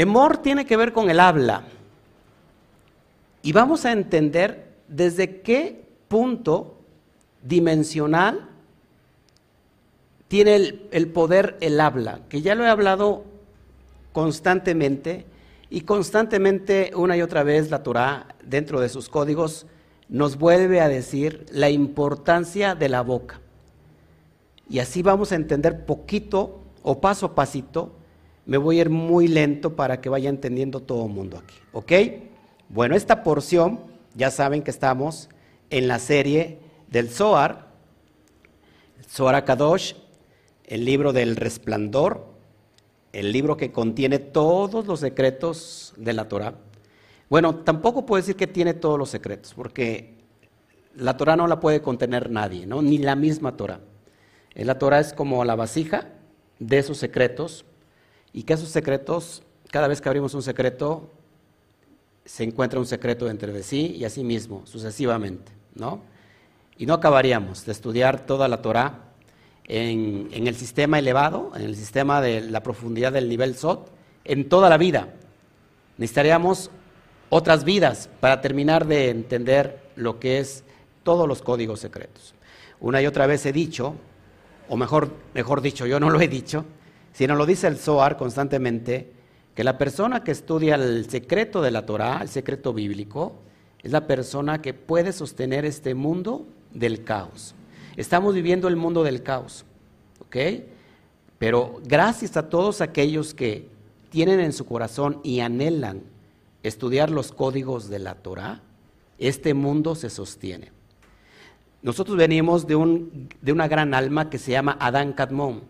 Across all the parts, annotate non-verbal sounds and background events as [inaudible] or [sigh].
Emor tiene que ver con el habla. Y vamos a entender desde qué punto dimensional tiene el, poder el habla, que ya lo he hablado constantemente y constantemente una y otra vez la Torah dentro de sus códigos nos vuelve a decir la importancia de la boca. Y así vamos a entender poquito o paso a pasito. Me voy a ir muy lento para que vaya entendiendo todo el mundo aquí. ¿Ok? Bueno, esta porción, ya saben que estamos en la serie del Zohar, Zohar Kadosh, el libro del resplandor, el libro que contiene todos los secretos de la Torah. Bueno, tampoco puedo decir que tiene todos los secretos, porque la Torah no la puede contener nadie, ¿no? ni la misma Torah. La Torah es como la vasija de esos secretos, y que esos secretos, cada vez que abrimos un secreto, se encuentra un secreto dentro de sí y así mismo, sucesivamente, ¿no? Y no acabaríamos de estudiar toda la Torah en, en, el sistema elevado, en el sistema de la profundidad del nivel Sot, en toda la vida. Necesitaríamos otras vidas para terminar de entender lo que es todos los códigos secretos. Una y otra vez he dicho, o mejor, mejor dicho, yo no lo he dicho, sino lo dice el Zohar constantemente, que la persona que estudia el secreto de la Torah, el secreto bíblico, es la persona que puede sostener este mundo del caos. Estamos viviendo el mundo del caos, ¿ok? Pero gracias a todos aquellos que tienen en su corazón y anhelan estudiar los códigos de la Torah, este mundo se sostiene. Nosotros venimos de, un, de una gran alma que se llama Adán Kadmon,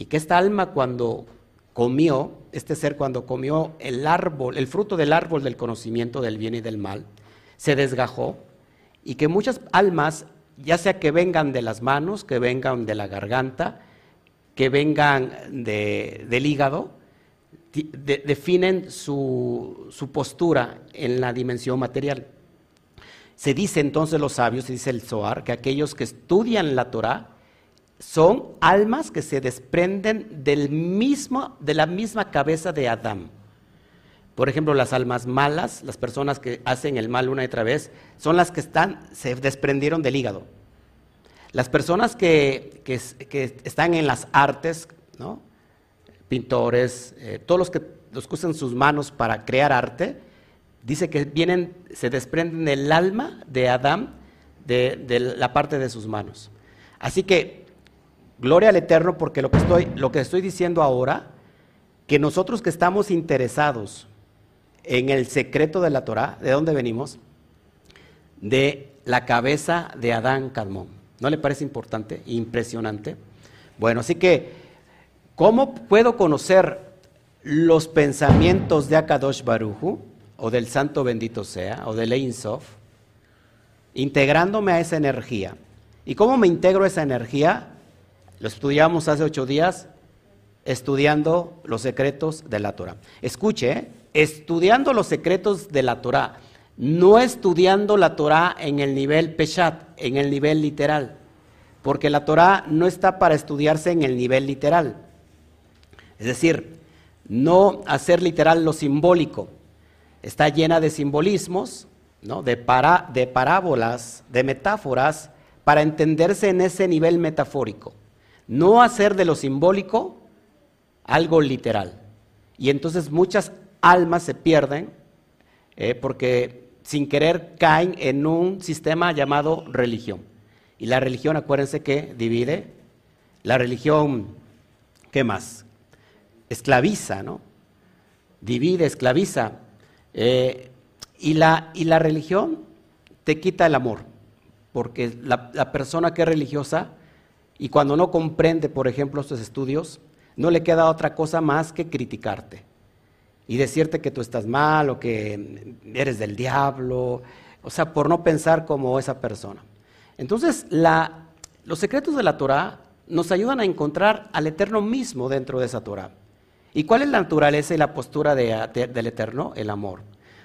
y que esta alma cuando comió, este ser cuando comió el árbol, el fruto del árbol del conocimiento del bien y del mal, se desgajó, y que muchas almas, ya sea que vengan de las manos, que vengan de la garganta, que vengan del hígado, definen su, su, postura en la dimensión material. Se dice entonces los sabios, dice el Zohar, que aquellos que estudian la Torah son almas que se desprenden del mismo, de la misma cabeza de Adán. Por ejemplo, las almas malas, las personas que hacen el mal una y otra vez, son las que están, se desprendieron del hígado. Las personas que, que están en las artes, ¿no? pintores, eh, todos los que, los usan sus manos para crear arte, dice que vienen, se desprenden del alma de Adán, de, la parte de sus manos. Así que, gloria al Eterno, porque lo que, estoy, lo que estoy diciendo ahora, que nosotros que estamos interesados en el secreto de la Torah, ¿de dónde venimos? De la cabeza de Adán Cadmón. ¿No le parece importante? Impresionante. Bueno, así que ¿Cómo puedo conocer los pensamientos de Akadosh Baruju, o del Santo Bendito sea, o del Ein Sof? Integrándome a esa energía. ¿Y cómo me integro a esa energía? Lo estudiamos hace ocho días, estudiando los secretos de la Torah. Escuche, ¿eh? estudiando los secretos de la Torah, no estudiando la Torah en el nivel Peshat, en el nivel literal, porque la Torah no está para estudiarse en el nivel literal. Es decir, no hacer literal lo simbólico. Está llena de simbolismos, de parábolas, de metáforas, para entenderse en ese nivel metafórico. No hacer de lo simbólico algo literal. Y entonces muchas almas se pierden eh, porque sin querer caen en un sistema llamado religión. Y la religión, acuérdense que divide. La religión, ¿qué más? esclaviza, ¿no? Divide, esclaviza. Eh, y, la, y la religión te quita el amor, porque la, la persona que es religiosa y cuando no comprende, por ejemplo, estos estudios, no le queda otra cosa más que criticarte y decirte que tú estás mal o que eres del diablo, o sea, por no pensar como esa persona. Entonces, los secretos de la Torah nos ayudan a encontrar al Eterno mismo dentro de esa Torah. ¿Y cuál es la naturaleza y la postura del Eterno? El amor.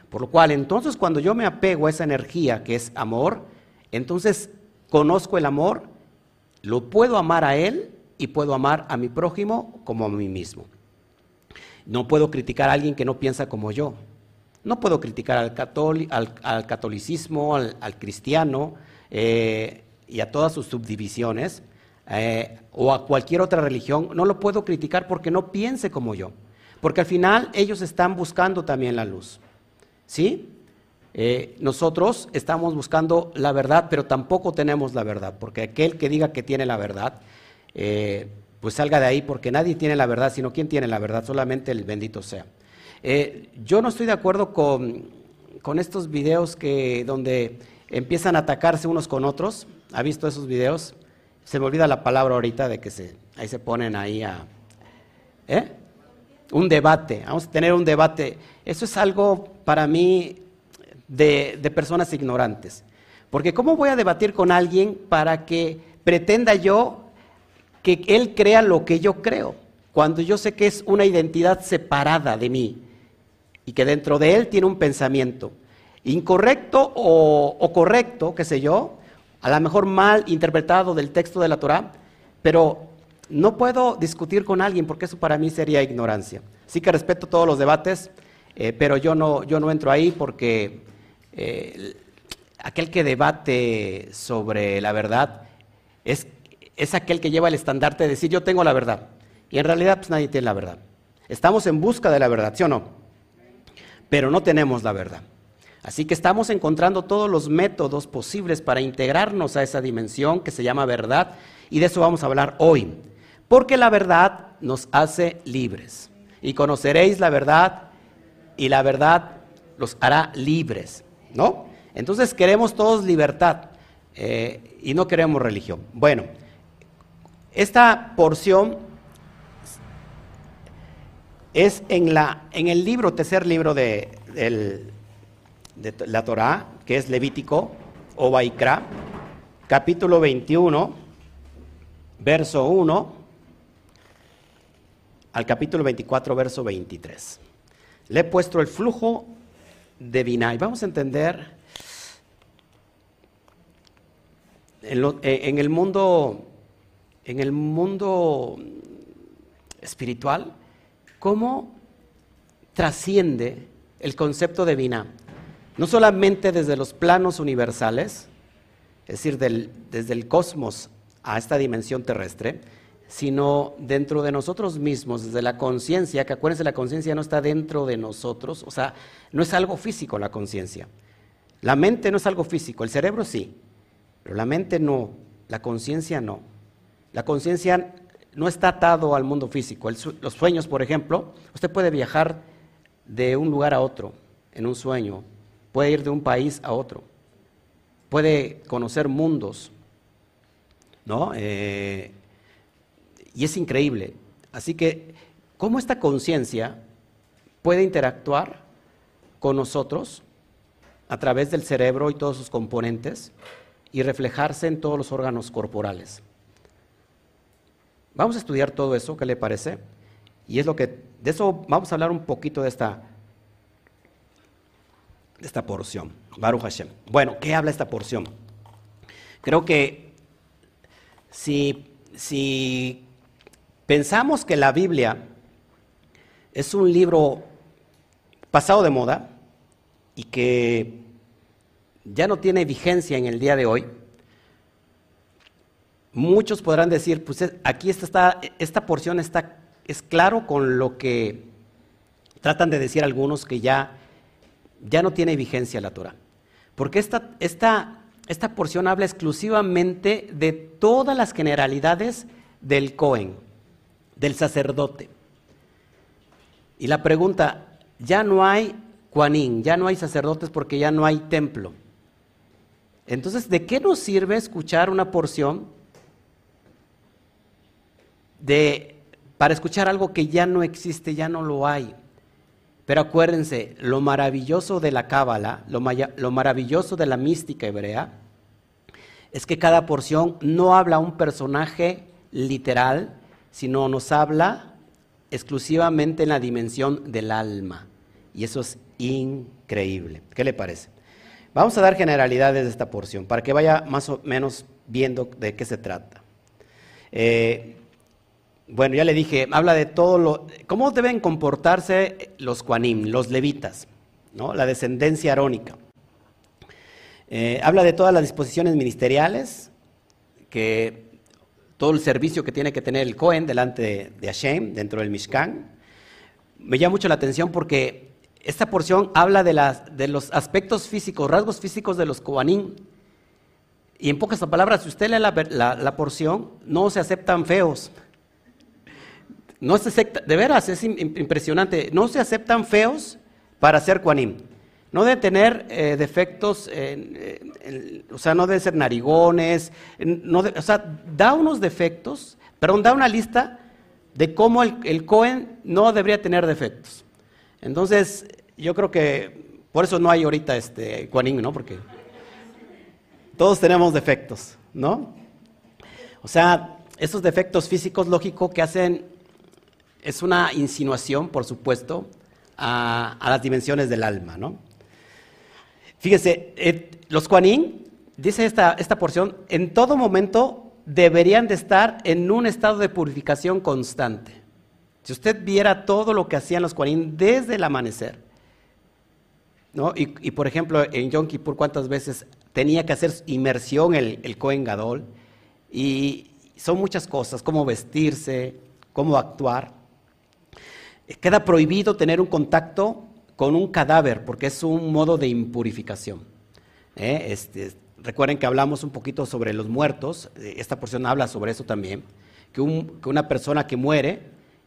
Por lo cual, entonces, cuando yo me apego a esa energía que es amor, entonces conozco el amor, lo puedo amar a Él y puedo amar a mi prójimo como a mí mismo. No puedo criticar a alguien que no piensa como yo. No puedo criticar al, catolicismo, al, cristiano eh, y a todas sus subdivisiones, eh, o a cualquier otra religión. No lo puedo criticar porque no piense como yo. Porque al final ellos están buscando también la luz. ¿Sí? Eh, nosotros estamos buscando la verdad, pero tampoco tenemos la verdad, porque aquel que diga que tiene la verdad, pues salga de ahí, porque nadie tiene la verdad, sino quien tiene la verdad, solamente el bendito sea. Eh, yo no estoy de acuerdo con, estos videos que, donde empiezan a atacarse unos con otros. ¿Ha visto esos videos? Se me olvida la palabra ahorita de que se, ahí se ponen ahí a... ¿eh? Un debate, vamos a tener un debate. Eso es algo para mí de, personas ignorantes. Porque ¿cómo voy a debatir con alguien para que pretenda yo que él crea lo que yo creo? Cuando yo sé que es una identidad separada de mí y que dentro de él tiene un pensamiento incorrecto o, correcto, qué sé yo, a lo mejor mal interpretado del texto de la Torah, pero no puedo discutir con alguien porque eso para mí sería ignorancia. Sí que respeto todos los debates, eh, pero yo no, yo no entro ahí porque eh, aquel que debate sobre la verdad es, es aquel que lleva el estandarte de decir yo tengo la verdad. Y en realidad pues nadie tiene la verdad. Estamos en busca de la verdad, ¿sí o no? pero no tenemos la verdad. Así que estamos encontrando todos los métodos posibles para integrarnos a esa dimensión que se llama verdad y de eso vamos a hablar hoy. Porque la verdad nos hace libres y conoceréis la verdad y la verdad los hará libres, ¿no? Entonces queremos todos libertad eh, y no queremos religión. Bueno, esta porción es en, la, en el libro, tercer libro de, la Torá, que es Levítico o Baikra, capítulo 21, verso 1 al capítulo 24, verso 23. Le he puesto el flujo de. Vamos a entender en el mundo, en el mundo espiritual, cómo trasciende el concepto de Vina, no solamente desde los planos universales, es decir, desde el cosmos a esta dimensión terrestre, sino dentro de nosotros mismos, desde la conciencia, que acuérdense, la conciencia no está dentro de nosotros, o sea, no es algo físico la conciencia. La mente no es algo físico, el cerebro sí, pero la mente no, la conciencia no. La conciencia no está atado al mundo físico. los sueños, por ejemplo, usted puede viajar de un lugar a otro en un sueño, puede ir de un país a otro, puede conocer mundos, ¿no? Eh, y es increíble. Así que, ¿cómo esta conciencia puede interactuar con nosotros a través del cerebro y todos sus componentes y reflejarse en todos los órganos corporales? Vamos a estudiar todo eso, ¿qué le parece? Y es lo que, de eso vamos a hablar un poquito de esta, de esta porción. Baruch Hashem. Bueno, ¿qué habla esta porción? Creo que si, si pensamos que la Biblia es un libro pasado de moda y que ya no tiene vigencia en el día de hoy, muchos podrán decir, pues aquí está, esta porción está, es claro con lo que tratan de decir algunos que ya, ya no tiene vigencia la Torah. Porque esta, esta, esta porción habla exclusivamente de todas las generalidades del Cohen, del sacerdote. Y la pregunta, ya no hay Juanín, ya no hay sacerdotes porque ya no hay templo. Entonces, ¿de qué nos sirve escuchar una porción de, para escuchar algo que ya no existe, ya no lo hay. Pero acuérdense, lo maravilloso de la cábala, lo, lo, maravilloso de la mística hebrea, es que cada porción no habla un personaje literal, sino nos habla exclusivamente en la dimensión del alma. Y eso es increíble. ¿Qué le parece? Vamos a dar generalidades de esta porción para que vaya más o menos viendo de qué se trata. Eh, bueno, ya le dije, habla de todo lo, cómo deben comportarse los cuanim, los levitas, ¿no? la descendencia arónica. Eh, habla de todas las disposiciones ministeriales, que todo el servicio que tiene que tener el Cohen delante de, Hashem, dentro del Mishkan. Me llama mucho la atención porque esta porción habla de, las, de los aspectos físicos, rasgos físicos de los Kohanim. Y en pocas palabras, si usted lee la, porción, no se aceptan feos. No se acepta, de veras, es impresionante. No se aceptan feos para ser Kohanim. No debe tener eh, defectos, o sea, no debe ser narigones, o sea, da unos defectos, perdón, da una lista de cómo el, Cohen no debería tener defectos. Entonces, yo creo que por eso no hay ahorita este Juanín, ¿no? Porque todos tenemos defectos, ¿no? O sea, esos defectos físicos, lógico, que hacen, es una insinuación, por supuesto, a, a las dimensiones del alma, ¿no? Fíjese, eh, los Kuanin, dice esta, esta porción, en todo momento deberían de estar en un estado de purificación constante. Si usted viera todo lo que hacían los Kuanin desde el amanecer, ¿no? y, por ejemplo en Yom Kippur cuántas veces tenía que hacer inmersión el, el Kohen Gadol, y son muchas cosas, cómo vestirse, cómo actuar. Queda prohibido tener un contacto con un cadáver, porque es un modo de impurificación. ¿eh? Este, recuerden que hablamos un poquito sobre los muertos, eh, esta porción habla sobre eso también, que, una persona que muere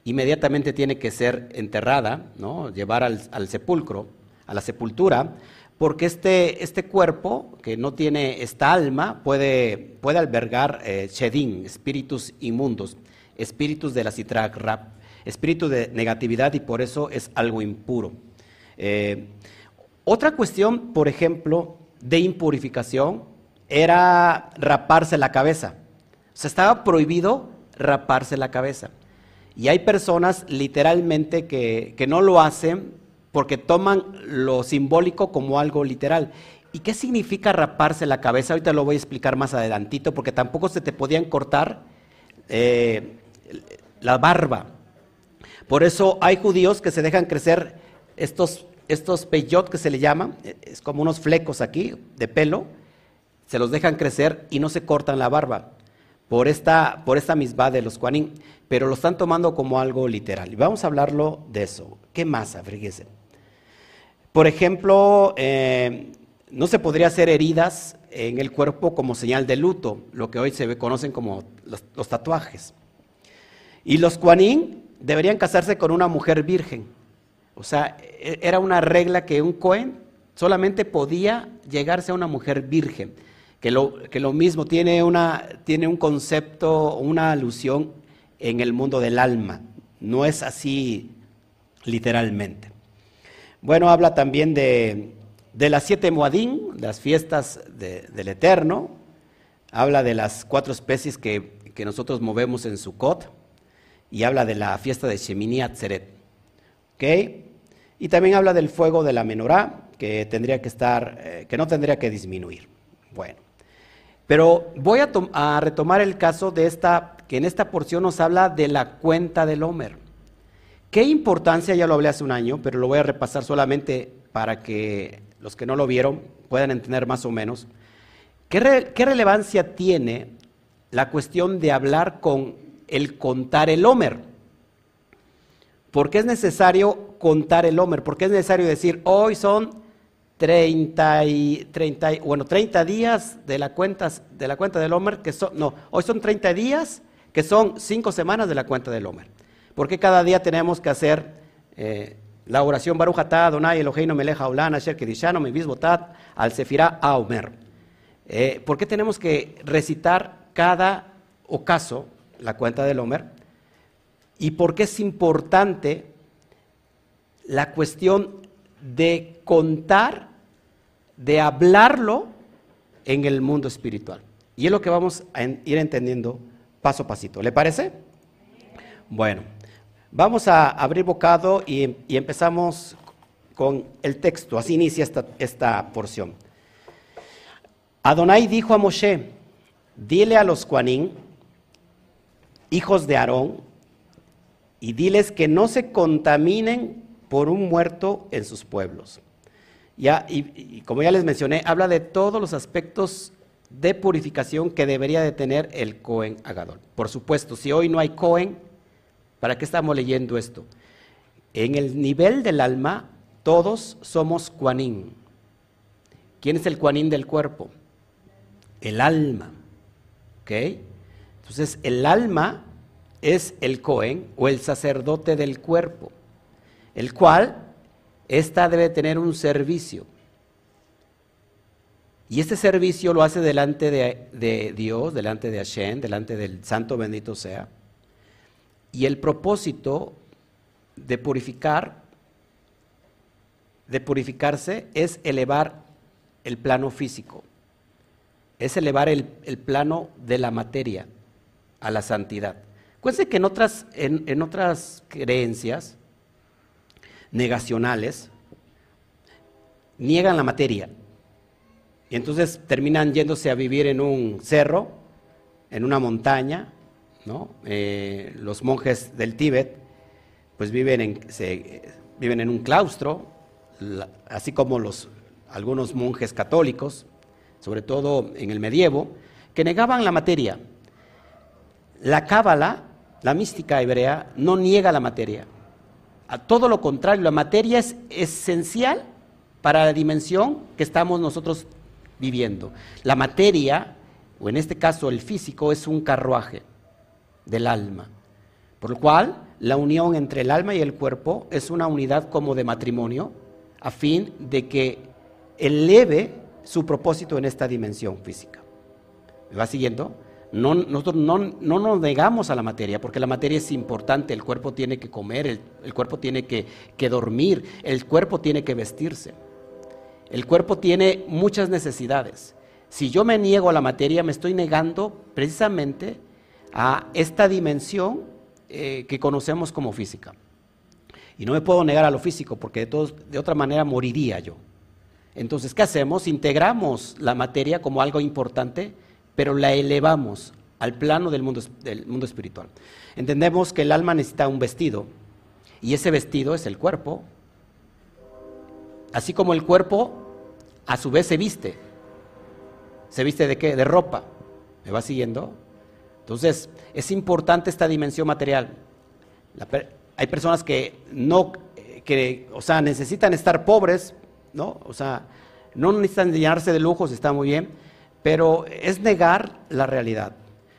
inmediatamente tiene que ser enterrada, llevar al, sepulcro, a la sepultura, porque este, este, cuerpo, que no tiene esta alma, puede, albergar eh, espíritus inmundos, espíritus de la citrak rap, espíritu de negatividad y por eso es algo impuro. Eh, otra cuestión, por ejemplo, de impurificación era raparse la cabeza. O sea, estaba prohibido raparse la cabeza. Y hay personas literalmente que, no lo hacen porque toman lo simbólico como algo literal. ¿Y qué significa raparse la cabeza? Ahorita lo voy a explicar más adelantito, porque tampoco se te podían cortar eh, la barba. Por eso hay judíos que se dejan crecer estos, estos peyot que se le llaman, eh, es como unos flecos aquí de pelo, se los dejan crecer y no se cortan la barba por esta, por esta misma de los cuanín, pero lo están tomando como algo literal. Y vamos a hablarlo de eso. ¿Qué más? Fíjese. Por ejemplo, eh, no se podría hacer heridas en el cuerpo como señal de luto, lo que hoy se conocen como los, tatuajes. Y los cuanín deberían casarse con una mujer virgen. O sea, e, era una regla que un Cohen solamente podía llegarse a una mujer virgen, que lo, que lo mismo tiene, una, tiene un concepto, una alusión en el mundo del alma, no es así literalmente. Bueno, habla también de, las siete Moadín, las fiestas del Eterno, habla de las cuatro especies que, nosotros movemos en Sukkot, y habla de la fiesta de Shemini Atzeret. ¿Okay? Y también habla del fuego de la menorá, que tendría que estar, eh, que no tendría que disminuir. Bueno, pero voy a, retomar el caso de esta, que en esta porción nos habla de la cuenta del Homer. ¿Qué importancia? Ya lo hablé hace un año, pero lo voy a repasar solamente para que los que no lo vieron puedan entender más o menos. ¿Qué, qué relevancia tiene la cuestión de hablar con el contar el Homer? ¿Por qué es necesario contar el Homer? ¿Por qué es necesario decir, hoy son 30, y, 30 bueno, 30 días de la, cuenta, de la cuenta del Homer, que son, no, hoy son 30 días que son 5 semanas de la cuenta del Homer. ¿Por qué cada día tenemos que hacer eh, la oración Baruch atah Adonai Eloheinu melech haolam asher kedishano mi botat al sefirá a Homer? Eh, ¿Por qué tenemos que recitar cada ocaso la cuenta del Homer? Y por qué es importante la cuestión de contar, de hablarlo en el mundo espiritual. Y es lo que vamos a ir entendiendo paso a pasito. ¿Le parece? Bueno, vamos a abrir bocado y, empezamos con el texto. Así inicia esta, esta porción. Adonai dijo a Moshe, dile a los Juanín, hijos de Aarón, y diles que no se contaminen por un muerto en sus pueblos. Ya, y, como ya les mencioné, habla de todos los aspectos de purificación que debería de tener el Cohen Agadol. Por supuesto, si hoy no hay Cohen, ¿para qué estamos leyendo esto? En el nivel del alma, todos somos Kuanin. ¿Quién es el Kuanin del cuerpo? El alma. ¿Ok? Entonces, el alma es el Cohen o el sacerdote del cuerpo, el cual ésta debe tener un servicio. Y este servicio lo hace delante de, de, Dios, delante de Hashem, delante del Santo bendito sea. Y el propósito de purificar, de purificarse, es elevar el plano físico, es elevar el, el plano de la materia a la santidad. Acuérdense que en otras, en, otras creencias negacionales niegan la materia. Y entonces terminan yéndose a vivir en un cerro, en una montaña, ¿no? Eh, los monjes del Tíbet, pues viven en, viven en un claustro, así como los, algunos monjes católicos, sobre todo en el medievo, que negaban la materia. La cábala la mística hebrea no niega la materia. A todo lo contrario, la materia es esencial para la dimensión que estamos nosotros viviendo. La materia, o en este caso el físico, es un carruaje del alma. Por lo cual, la unión entre el alma y el cuerpo es una unidad como de matrimonio, a fin de que eleve su propósito en esta dimensión física. ¿Me va siguiendo? No, nosotros no, nos negamos a la materia, porque la materia es importante, el cuerpo tiene que comer, el, cuerpo tiene que, que, dormir, el cuerpo tiene que vestirse. El cuerpo tiene muchas necesidades. Si yo me niego a la materia, me estoy negando precisamente a esta dimensión eh, que conocemos como física. Y no me puedo negar a lo físico, porque de, todos, de otra manera moriría yo. Entonces, ¿qué hacemos? Integramos la materia como algo importante pero la elevamos al plano del mundo, del mundo espiritual. Entendemos que el alma necesita un vestido y ese vestido es el cuerpo, así como el cuerpo a su vez se viste. ¿Se viste de qué? De ropa. ¿Me va siguiendo? Entonces, es importante esta dimensión material. hay personas que no, que, o sea, necesitan estar pobres, ¿no? O sea, no necesitan llenarse de lujos, está muy bien, pero es negar la realidad.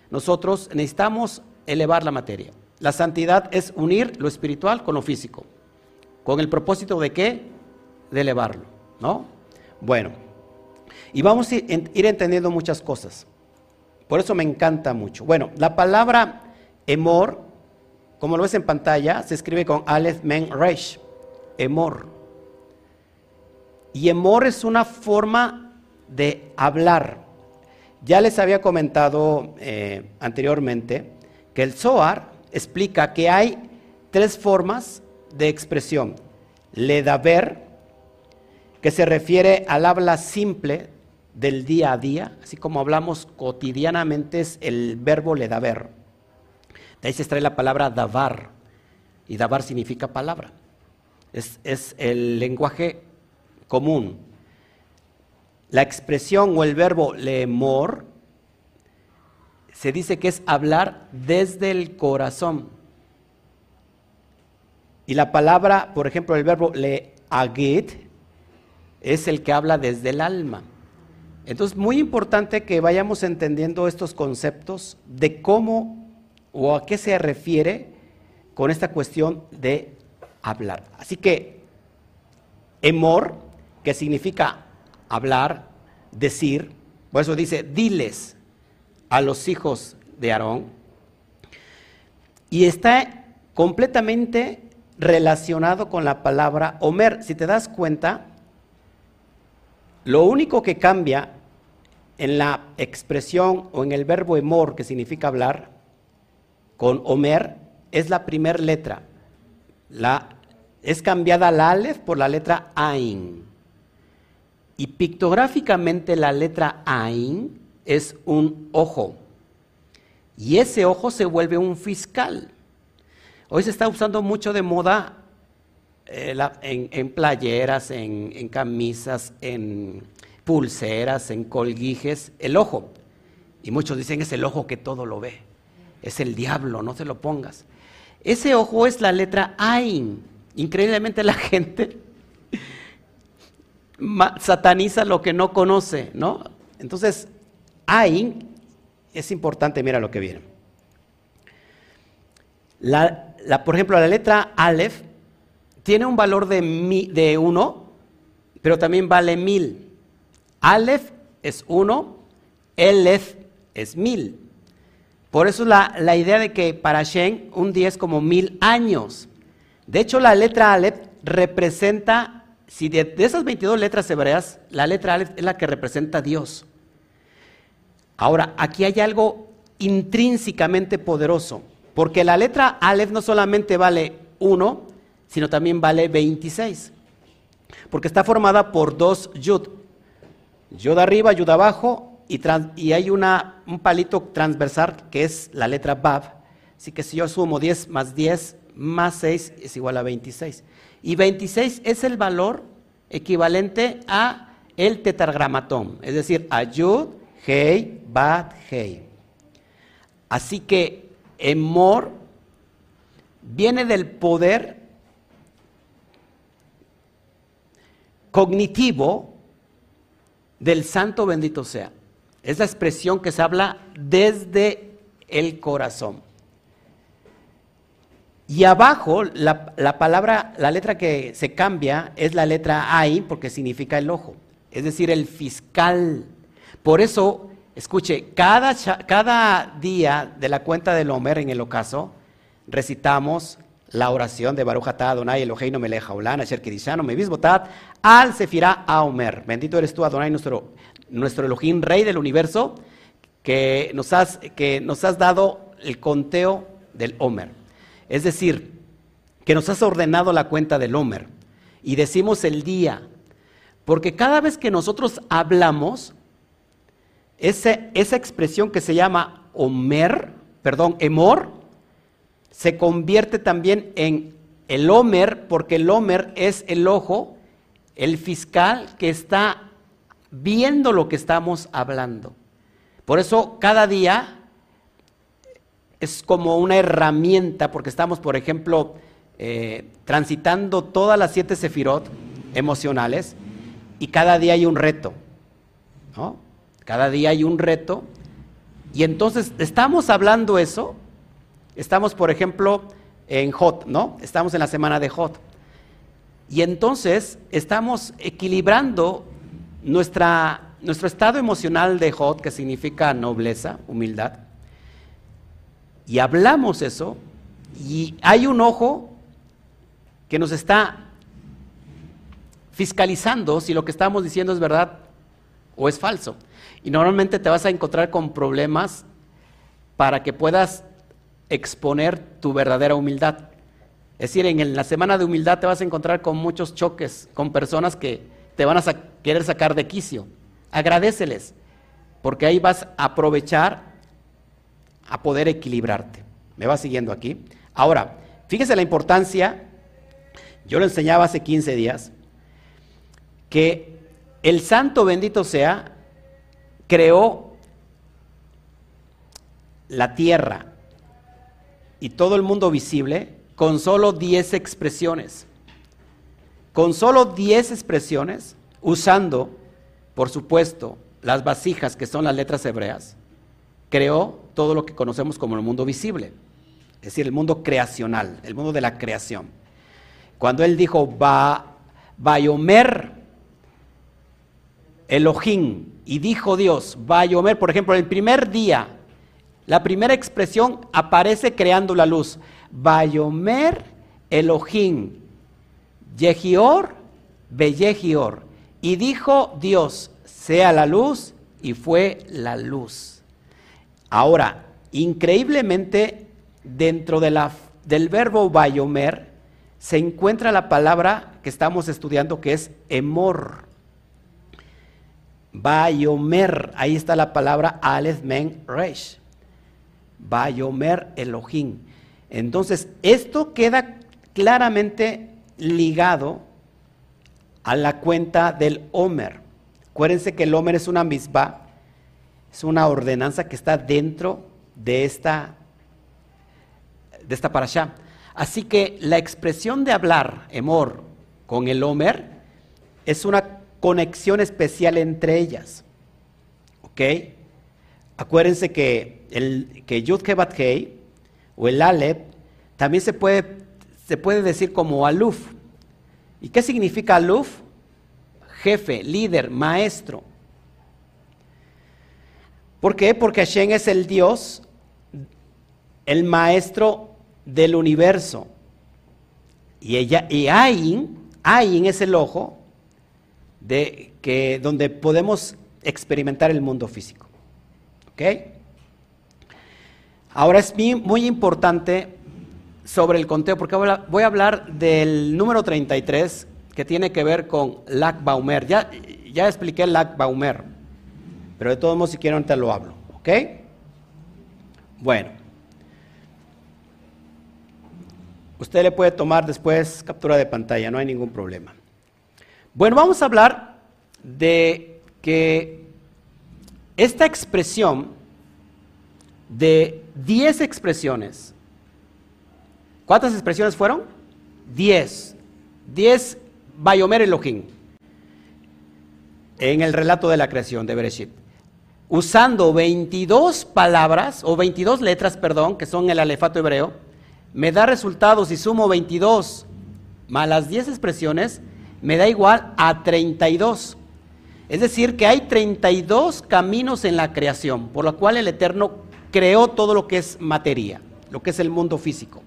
Nosotros necesitamos elevar la materia. La santidad es unir lo espiritual con lo físico. ¿Con el propósito de qué? De elevarlo, ¿no? Bueno, y vamos a ir entendiendo muchas cosas. Por eso me encanta mucho. Bueno, la palabra emor, como lo ves en pantalla, se escribe con Aleph Men Resh. Emor. Y emor es una forma de hablar. Ya les había comentado eh, anteriormente que el Zohar explica que hay tres formas de expresión. Ledaber, que se refiere al habla simple del día a día, así como hablamos cotidianamente es el verbo ledaber. De ahí se extrae la palabra davar, y davar significa palabra. Es, es el lenguaje común, la expresión o el verbo lemor se dice que es hablar desde el corazón. Y la palabra, por ejemplo, el verbo le agit es el que habla desde el alma. Entonces, muy importante que vayamos entendiendo estos conceptos de cómo o a qué se refiere con esta cuestión de hablar. Así que, emor, que significa hablar, decir, por eso dice, diles a los hijos de Aarón, y está completamente relacionado con la palabra Homer. Si te das cuenta, lo único que cambia en la expresión o en el verbo emor, que significa hablar, con Homer, es la primera letra. La, es cambiada la Aleph por la letra Ain. Y pictográficamente la letra Ain es un ojo. Y ese ojo se vuelve un fiscal. Hoy se está usando mucho de moda eh, en, playeras, en, camisas, en pulseras, en colguijes, el ojo. Y muchos dicen es el ojo que todo lo ve. Es el diablo, no se lo pongas. Ese ojo es la letra Ain. Increíblemente la [laughs] gente sataniza lo que no conoce, ¿no? Entonces, Ain es importante, mira lo que viene. La, por ejemplo, la letra Aleph tiene un valor de, de uno, pero también vale mil. Aleph es uno, Elef es mil. Por eso la, la idea de que para Shen un día es como mil años. De hecho, la letra Aleph representa, si de, esas 22 letras hebreas, la letra Aleph es la que representa a Dios. Ahora, aquí hay algo intrínsecamente poderoso, porque la letra Aleph no solamente vale 1, sino también vale 26, porque está formada por dos yud, yud arriba, yud abajo, y, y hay una, un palito transversal que es la letra Bab, así que si yo sumo 10 más 10 más 6 es igual a 26, y 26 es el valor equivalente a el tetragramatón, es decir, a yud, Hei, Bat. Así que Emor viene del poder cognitivo del santo bendito sea. Es la expresión que se habla desde el corazón. Y abajo, la, la, palabra, la letra que se cambia es la letra Ai, porque significa el ojo, es decir, el fiscal por eso, escuche, cada, cada día de la cuenta del Homer en el ocaso, recitamos la oración de Baruch atah Adonai Eloheinu melech haolam asher kidishanu mevisbotat al sefirá a Homer. Bendito eres tú Adonai nuestro nuestro Elohim rey del universo que nos has que nos has dado el conteo del Homer. Es decir, que nos has ordenado la cuenta del Homer y decimos el día, porque cada vez que nosotros hablamos esa expresión que se llama Omer, perdón, Emor, se convierte también en el Homer, porque el Homer es el ojo, el fiscal que está viendo lo que estamos hablando. Por eso cada día es como una herramienta, porque estamos, por ejemplo, eh, transitando todas las siete sefirot emocionales y cada día hay un reto. ¿no? Cada día hay un reto. Y entonces estamos hablando eso. Estamos, por ejemplo, en Hot, ¿no? Estamos en la semana de Hot. Y entonces estamos equilibrando nuestra, nuestro estado emocional de Hot, que significa nobleza, humildad. Y hablamos eso. Y hay un ojo que nos está fiscalizando si lo que estamos diciendo es verdad o es falso. Y normalmente te vas a encontrar con problemas para que puedas exponer tu verdadera humildad. Es decir, en la semana de humildad te vas a encontrar con muchos choques, con personas que te van a querer sacar de quicio. Agradeceles, porque ahí vas a aprovechar a poder equilibrarte. ¿Me va siguiendo aquí? Ahora, fíjese la importancia, yo lo enseñaba hace 15 días, que el santo bendito sea creó la tierra y todo el mundo visible con solo 10 expresiones. Con solo 10 expresiones, usando, por supuesto, las vasijas que son las letras hebreas, creó todo lo que conocemos como el mundo visible, es decir, el mundo creacional, el mundo de la creación. Cuando él dijo, va, Bayomer Elohim, y dijo Dios, va a por ejemplo, el primer día, la primera expresión aparece creando la luz. Va a Elohim, Yehior, Beyehior. Y dijo Dios, sea la luz, y fue la luz. Ahora, increíblemente, dentro del verbo Bayomer se encuentra la palabra que estamos estudiando que es emor. Bayomer, ahí está la palabra Aleph Men Resh. Bayomer Elohim. Entonces, esto queda claramente ligado a la cuenta del Homer. Acuérdense que el Homer es una misma, es una ordenanza que está dentro de esta, de esta parasha. Así que la expresión de hablar, emor, con el Homer es una conexión especial entre ellas. ¿Ok? Acuérdense que el que Yud Hei o el Alep también se puede, se puede decir como aluf. ¿Y qué significa aluf? Jefe, líder, maestro. ¿Por qué? Porque Hashem es el Dios, el maestro del universo. Y ella, y Ain, Ain es el ojo de que donde podemos experimentar el mundo físico. ¿Ok? Ahora es muy importante sobre el conteo, porque voy a hablar del número 33 que tiene que ver con Lac Baumer. Ya, ya expliqué Lac Baumer, pero de todos modos, si quiero, ahorita lo hablo. ¿Ok? Bueno. Usted le puede tomar después captura de pantalla, no hay ningún problema. Bueno, vamos a hablar de que esta expresión de 10 expresiones, ¿cuántas expresiones fueron? 10. 10 Bayomer Elohim en el relato de la creación de Bereshit. Usando 22 palabras, o 22 letras, perdón, que son el alefato hebreo, me da resultados y sumo 22 más las 10 expresiones, me da igual a 32. Es decir, que hay 32 caminos en la creación, por lo cual el Eterno creó todo lo que es materia, lo que es el mundo físico.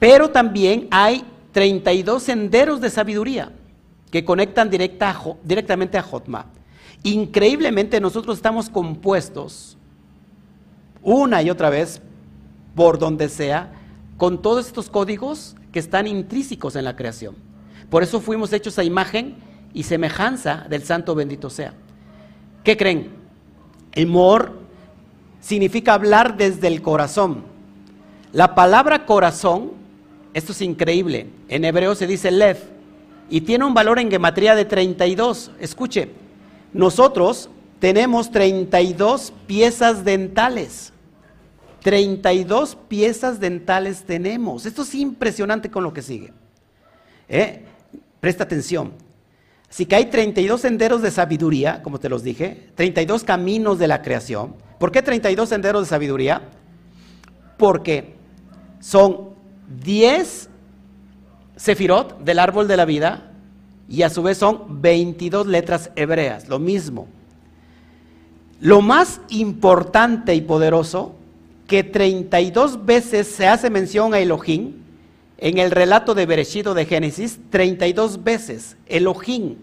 Pero también hay 32 senderos de sabiduría que conectan directamente a Jotma. Increíblemente nosotros estamos compuestos una y otra vez, por donde sea, con todos estos códigos que están intrínsecos en la creación. Por eso fuimos hechos a imagen y semejanza del santo bendito sea. ¿Qué creen? Emor significa hablar desde el corazón. La palabra corazón, esto es increíble, en hebreo se dice lev y tiene un valor en gematría de 32. Escuche, nosotros tenemos 32 piezas dentales. 32 piezas dentales tenemos. Esto es impresionante con lo que sigue. ¿Eh? Presta atención. Así que hay 32 senderos de sabiduría, como te los dije, 32 caminos de la creación. ¿Por qué 32 senderos de sabiduría? Porque son 10 sefirot del árbol de la vida y a su vez son 22 letras hebreas, lo mismo. Lo más importante y poderoso, que 32 veces se hace mención a Elohim, en el relato de Bereshit de Génesis 32 veces, Elohim.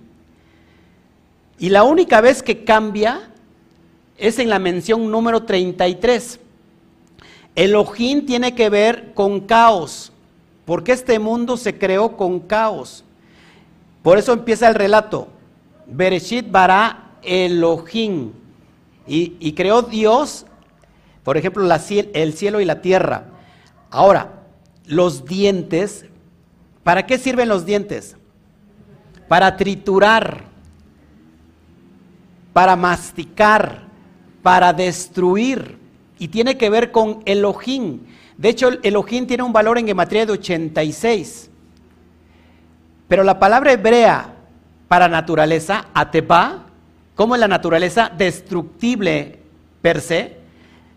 Y la única vez que cambia es en la mención número 33. Elohim tiene que ver con caos, porque este mundo se creó con caos. Por eso empieza el relato. Bereshit bara Elohim. Y, creó Dios, por ejemplo, el cielo y la tierra. Ahora, los dientes, ¿para qué sirven los dientes? Para triturar, para masticar, para destruir. Y tiene que ver con Elohim. De hecho, el Elohim tiene un valor en gematría de 86. Pero la palabra hebrea para naturaleza, atepa, como es la naturaleza destructible per se,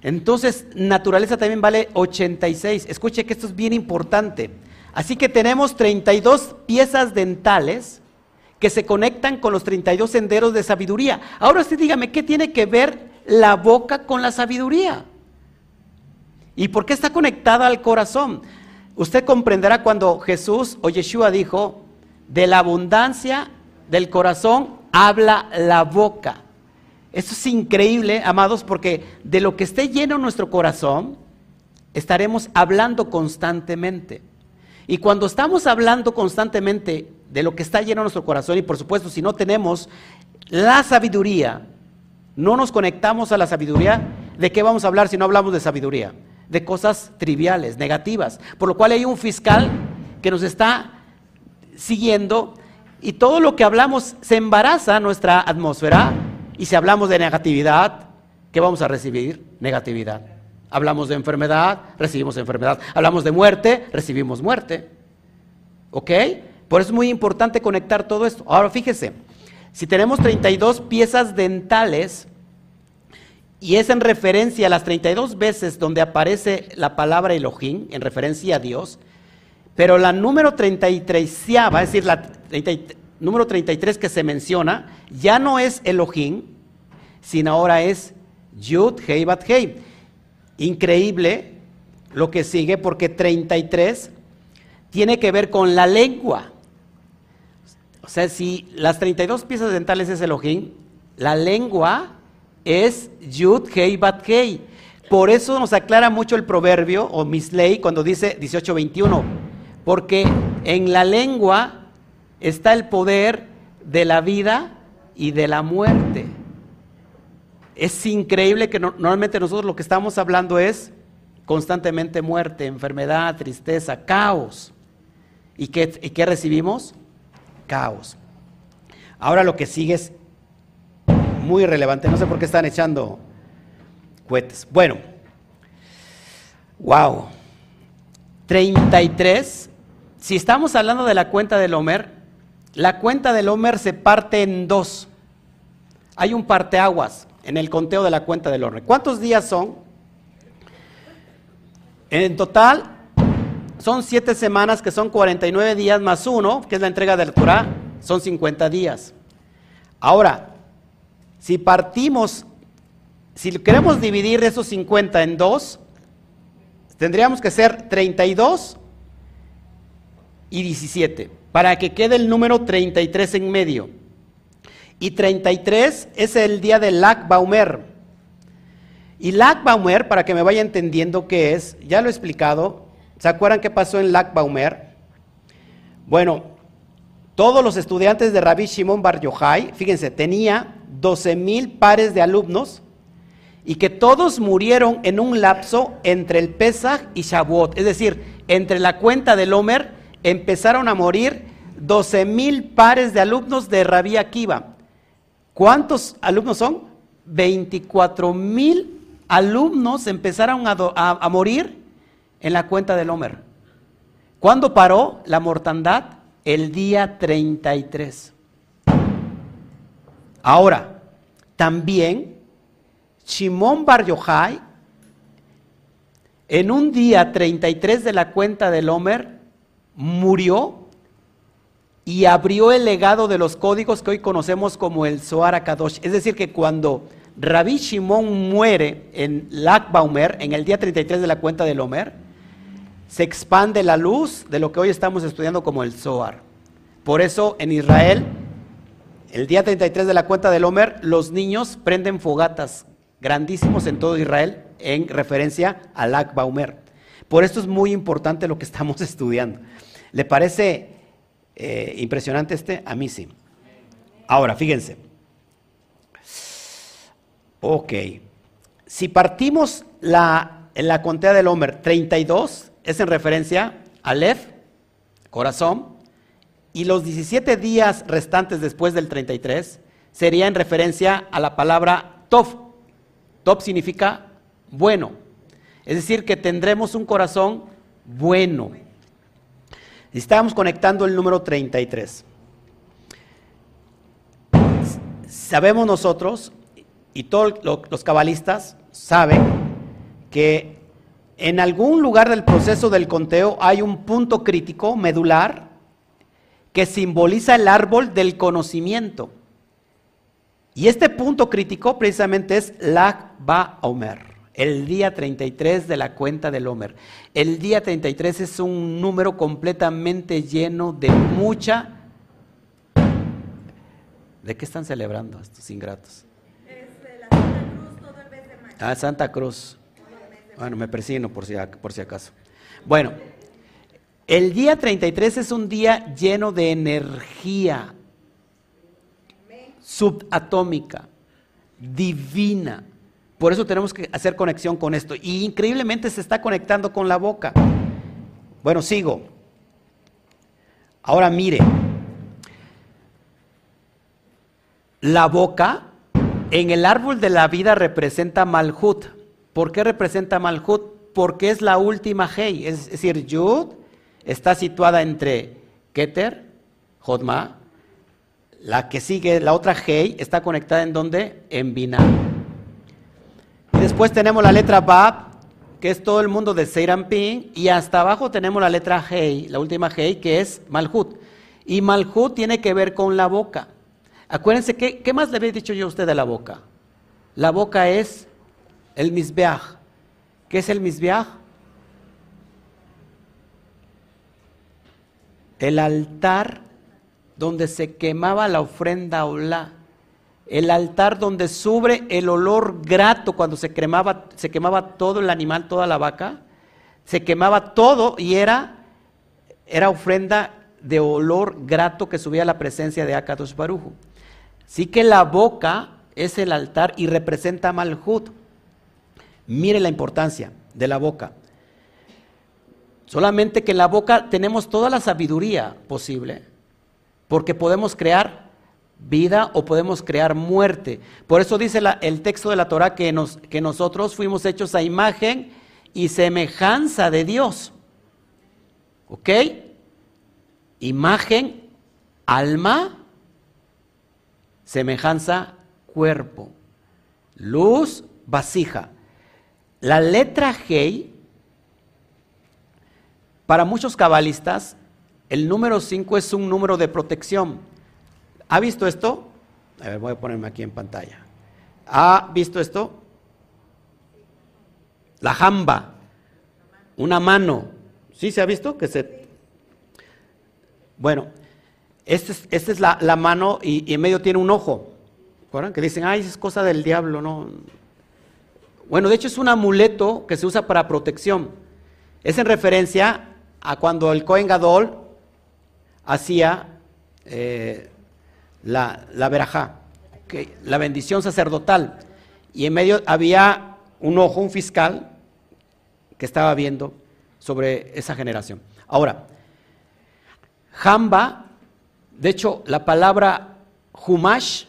entonces, naturaleza también vale 86. Escuche que esto es bien importante. Así que tenemos 32 piezas dentales que se conectan con los 32 senderos de sabiduría. Ahora usted dígame, ¿qué tiene que ver la boca con la sabiduría? ¿Y por qué está conectada al corazón? Usted comprenderá cuando Jesús o Yeshua dijo, de la abundancia del corazón habla la boca. Esto es increíble, amados, porque de lo que esté lleno nuestro corazón, estaremos hablando constantemente. Y cuando estamos hablando constantemente de lo que está lleno nuestro corazón, y por supuesto, si no tenemos la sabiduría, no nos conectamos a la sabiduría, ¿de qué vamos a hablar si no hablamos de sabiduría? de cosas triviales, negativas. Por lo cual hay un fiscal que nos está siguiendo y todo lo que hablamos se embaraza nuestra atmósfera y si hablamos de negatividad, ¿qué vamos a recibir? Negatividad. Hablamos de enfermedad, recibimos enfermedad. Hablamos de muerte, recibimos muerte. ¿Ok? Por eso es muy importante conectar todo esto. Ahora fíjese, si tenemos 32 piezas dentales y es en referencia a las 32 veces donde aparece la palabra Elohim, en referencia a Dios, pero la número 33, es decir, la número 33 que se menciona, ya no es Elohim, sino ahora es Yud Hei Bat Hei. Increíble lo que sigue porque 33 tiene que ver con la lengua. O sea, si las 32 piezas dentales es Elohim, la lengua es Yud Hei Bat Hei. Por eso nos aclara mucho el proverbio o Misley cuando dice 18:21 porque en la lengua está el poder de la vida y de la muerte. Es increíble que normalmente nosotros lo que estamos hablando es constantemente muerte, enfermedad, tristeza, caos. ¿Y qué, y qué recibimos? Caos. Ahora lo que sigue es muy relevante. No sé por qué están echando cohetes. Bueno, wow. 33 si estamos hablando de la cuenta del Homer, la cuenta del Homer se parte en dos. Hay un parteaguas en el conteo de la cuenta del Homer. ¿Cuántos días son? En total son siete semanas que son 49 días más uno, que es la entrega del Torah, son 50 días. Ahora, si partimos, si queremos dividir esos 50 en dos, tendríamos que ser 32 y 17, para que quede el número 33 en medio. Y 33 es el día de Lag Baumer. Y Lag Baumer, para que me vaya entendiendo qué es, ya lo he explicado. ¿Se acuerdan qué pasó en Lag Baumer? Bueno, todos los estudiantes de Rabbi Shimon Bar Yochai, fíjense, tenía 12 mil pares de alumnos y que todos murieron en un lapso entre el Pesach y Shavuot, es decir, entre la cuenta del Homer empezaron a morir 12 mil pares de alumnos de Rabí Akiva. ¿Cuántos alumnos son? 24 mil alumnos empezaron a, morir en la cuenta del Homer. ¿Cuándo paró la mortandad? El día 33. Ahora, también Shimon Bar Yochai, en un día 33 de la cuenta del Homer, murió y abrió el legado de los códigos que hoy conocemos como el Zohar Akadosh. Es decir, que cuando Rabbi Shimon muere en Lag Baumer, en el día 33 de la cuenta del Homer, se expande la luz de lo que hoy estamos estudiando como el Zohar. Por eso en Israel, el día 33 de la cuenta del Homer, los niños prenden fogatas grandísimos en todo Israel en referencia a Lag Baumer. Por esto es muy importante lo que estamos [laughs] estudiando. ¿Le parece eh, impresionante este? A mí sí. Ahora, fíjense. Ok. Si partimos la, en la contea del Homer 32, es en referencia a Lev, corazón, y los 17 días restantes después del 33 sería en referencia a la palabra Tov. Tov significa bueno. Es decir, que tendremos un corazón bueno. Estamos conectando el número 33. Sabemos nosotros, y todos los cabalistas saben, que en algún lugar del proceso del conteo hay un punto crítico, medular, que simboliza el árbol del conocimiento. Y este punto crítico precisamente es la Ba Omer el día 33 de la cuenta del Homer. El día 33 es un número completamente lleno de mucha... ¿De qué están celebrando estos ingratos? la Santa Cruz todo el mes de mayo. Ah, Santa Cruz. Bueno, me presino por si, por si acaso. Bueno, el día 33 es un día lleno de energía subatómica, divina Por eso tenemos que hacer conexión con esto. Y increíblemente se está conectando con la boca. Bueno, sigo. Ahora mire. La boca en el árbol de la vida representa Malhut. ¿Por qué representa Malhut? Porque es la última Hei. Es decir, Yud está situada entre Keter, Jodma. La que sigue, la otra Hei, está conectada en donde? En Binah. Y después tenemos la letra Bab, que es todo el mundo de Seirampin. Y hasta abajo tenemos la letra Hei, la última Hei, que es Malhut. Y Malhut tiene que ver con la boca. Acuérdense, ¿qué, ¿qué, más le había dicho yo a usted de la boca? La boca es el misbeach. ¿Qué es el misbeach? El altar donde se quemaba la ofrenda olá. El altar donde sube el olor grato cuando se quemaba, se quemaba todo el animal, toda la vaca. Se quemaba todo y era, era ofrenda de olor grato que subía a la presencia de Akadosh Barujo. Sí que la boca es el altar y representa Malhut. Mire la importancia de la boca. Solamente que en la boca tenemos toda la sabiduría posible, porque podemos crear vida o podemos crear muerte. Por eso dice el texto de la Torah que, nos, que nosotros fuimos hechos a imagen y semejanza de Dios. ¿Ok? Imagen, alma, semejanza, cuerpo. Luz, vasija. La letra G, para muchos cabalistas, el número 5 es un número de protección. ¿Ha visto esto? A ver, voy a ponerme aquí en pantalla. ¿Ha visto esto? La jamba, una mano. ¿Sí se ha visto? Que se... Bueno, esta es, la, mano y, en medio tiene un ojo. ¿Recuerdan? Que dicen, ay, es cosa del diablo, no. Bueno, de hecho es un amuleto que se usa para protección. Es en referencia a cuando el Cohen Gadol hacía eh, la, la verajá, la bendición sacerdotal. Y en medio había un ojo, un fiscal, que estaba viendo sobre esa generación. Ahora, Jamba, de hecho, la palabra Humash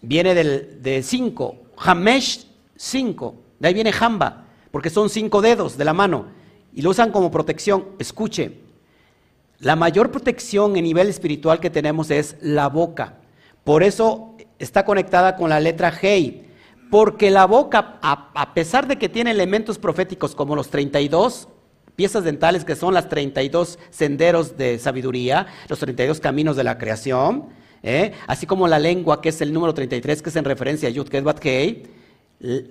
viene del, de cinco, Hamesh, cinco, de ahí viene Jamba, porque son cinco dedos de la mano, y lo usan como protección. Escuche, la mayor protección en nivel espiritual que tenemos es la boca. Por eso está conectada con la letra Hei. Porque la boca, a, pesar de que tiene elementos proféticos como los 32 piezas dentales, que son las 32 senderos de sabiduría, los 32 caminos de la creación, ¿eh? así como la lengua, que es el número 33, que es en referencia a Yud Ketbat Hei,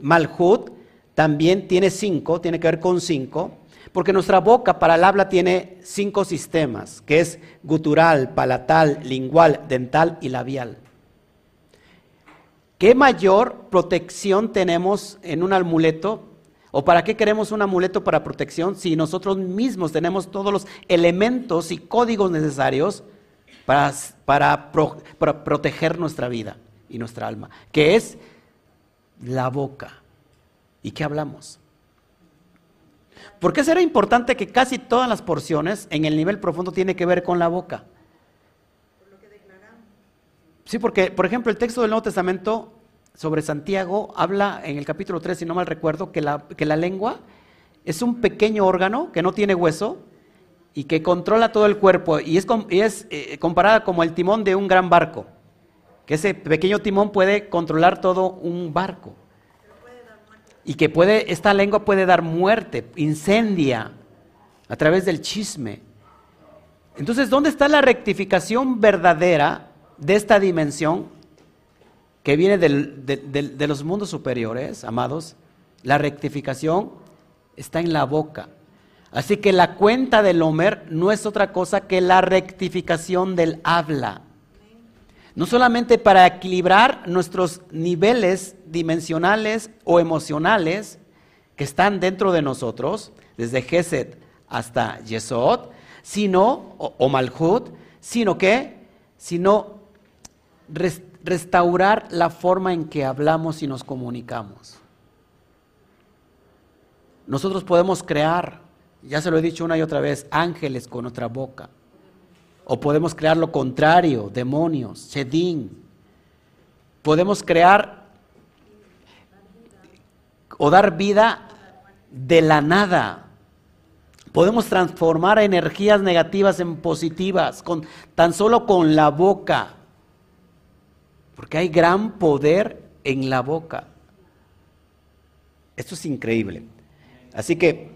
Malhut también tiene cinco, tiene que ver con cinco. Porque nuestra boca para el habla tiene cinco sistemas, que es gutural, palatal, lingual, dental y labial. ¿Qué mayor protección tenemos en un amuleto? ¿O para qué queremos un amuleto para protección si nosotros mismos tenemos todos los elementos y códigos necesarios para, para, para proteger nuestra vida y nuestra alma? Que es la boca. ¿Y qué hablamos? ¿Por qué será importante que casi todas las porciones en el nivel profundo tiene que ver con la boca? Sí, porque, por ejemplo, el texto del Nuevo Testamento sobre Santiago habla en el capítulo 3, si no mal recuerdo, que la, que la lengua es un pequeño órgano que no tiene hueso y que controla todo el cuerpo y es, es eh, comparada como el timón de un gran barco, que ese pequeño timón puede controlar todo un barco y que puede, esta lengua puede dar muerte, incendia a través del chisme. Entonces, ¿dónde está la rectificación verdadera de esta dimensión que viene de, los mundos superiores, amados? La rectificación está en la boca. Así que la cuenta del Homer no es otra cosa que la rectificación del habla no solamente para equilibrar nuestros niveles dimensionales o emocionales que están dentro de nosotros, desde Geset hasta Yesod, sino, o, Malhut, sino que, sino restaurar la forma en que hablamos y nos comunicamos. Nosotros podemos crear, ya se lo he dicho una y otra vez, ángeles con nuestra boca. O podemos crear lo contrario, demonios, shedin. Podemos crear o dar vida de la nada. Podemos transformar energías negativas en positivas con, tan solo con la boca. Porque hay gran poder en la boca. Esto es increíble. Así que,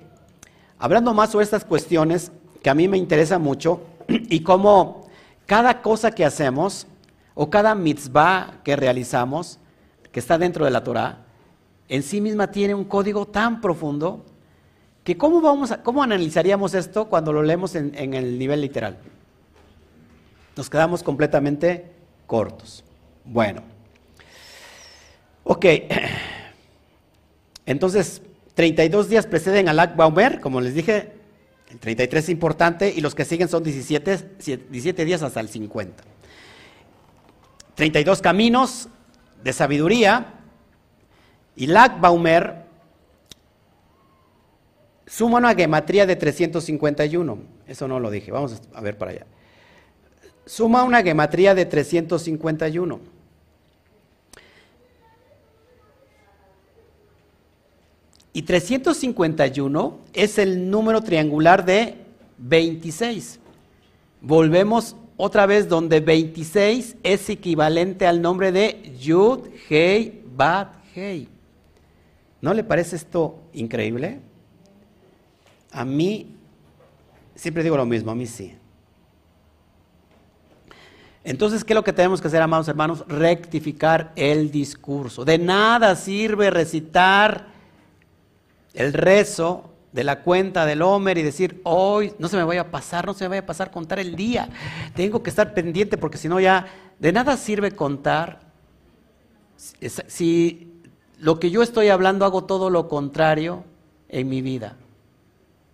hablando más sobre estas cuestiones que a mí me interesa mucho [clears throat] y cómo cada cosa que hacemos o cada mitzvah que realizamos, que está dentro de la Torah, en sí misma tiene un código tan profundo que cómo, vamos a, cómo analizaríamos esto cuando lo leemos en, el nivel literal. Nos quedamos completamente cortos. Bueno, ok, [clears throat] entonces 32 días preceden al Akbaumer, como les dije, el 33 es importante y los que siguen son 17, 17 días hasta el 50. 32 caminos de sabiduría y Baumer suma una gematría de 351. Eso no lo dije, vamos a ver para allá. Suma una gematría de 351. Y 351 es el número triangular de 26. Volvemos otra vez donde 26 es equivalente al nombre de Yud, Hei, Bat, Hei. ¿No le parece esto increíble? A mí, siempre digo lo mismo, a mí sí. Entonces, ¿qué es lo que tenemos que hacer, amados hermanos? Rectificar el discurso. De nada sirve recitar el rezo de la cuenta del Homer y decir, hoy no se me vaya a pasar, no se me vaya a pasar contar el día. Tengo que estar pendiente porque si no ya de nada sirve contar. Si lo que yo estoy hablando hago todo lo contrario en mi vida.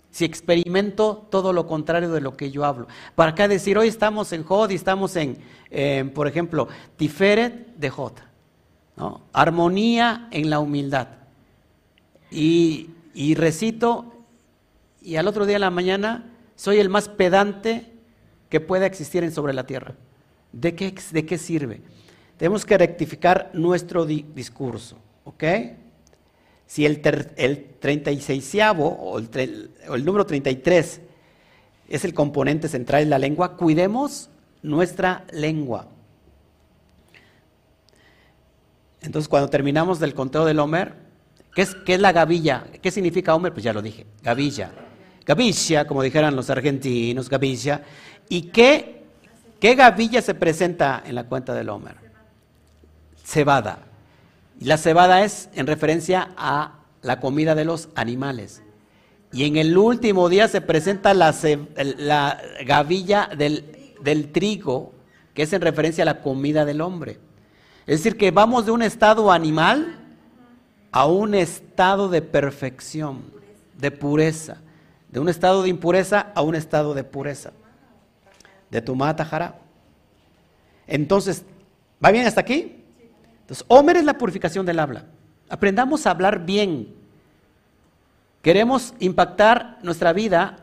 Si experimento todo lo contrario de lo que yo hablo. Para acá decir, hoy estamos en Jod y estamos en, por ejemplo, Tiferet de Jod. Armonía en la humildad. Y recito y al otro día de la mañana soy el más pedante que pueda existir en sobre la tierra. ¿De qué, de qué sirve? Tenemos que rectificar nuestro discurso, ¿ok? Si el, el 36 o el, o el número 33 es el componente central de la lengua, cuidemos nuestra lengua. Entonces, cuando terminamos del conteo del Homer, ¿Qué es, es la gavilla? ¿Qué significa Homer? Pues ya lo dije, gavilla. Gavilla, como dijeran los argentinos, gavilla. ¿Y qué, qué gavilla se presenta en la cuenta del Homer? Cebada. Y la cebada es en referencia a la comida de los animales. Y en el último día se presenta la, la gavilla del trigo, que es en referencia a la comida del hombre. Es decir, que vamos de un estado animal a un estado de perfección, de pureza, de un estado de impureza a un estado de pureza, de tu jara. Entonces, ¿va bien hasta aquí? Entonces, Homer es la purificación del habla. Aprendamos a hablar bien. Queremos impactar nuestra vida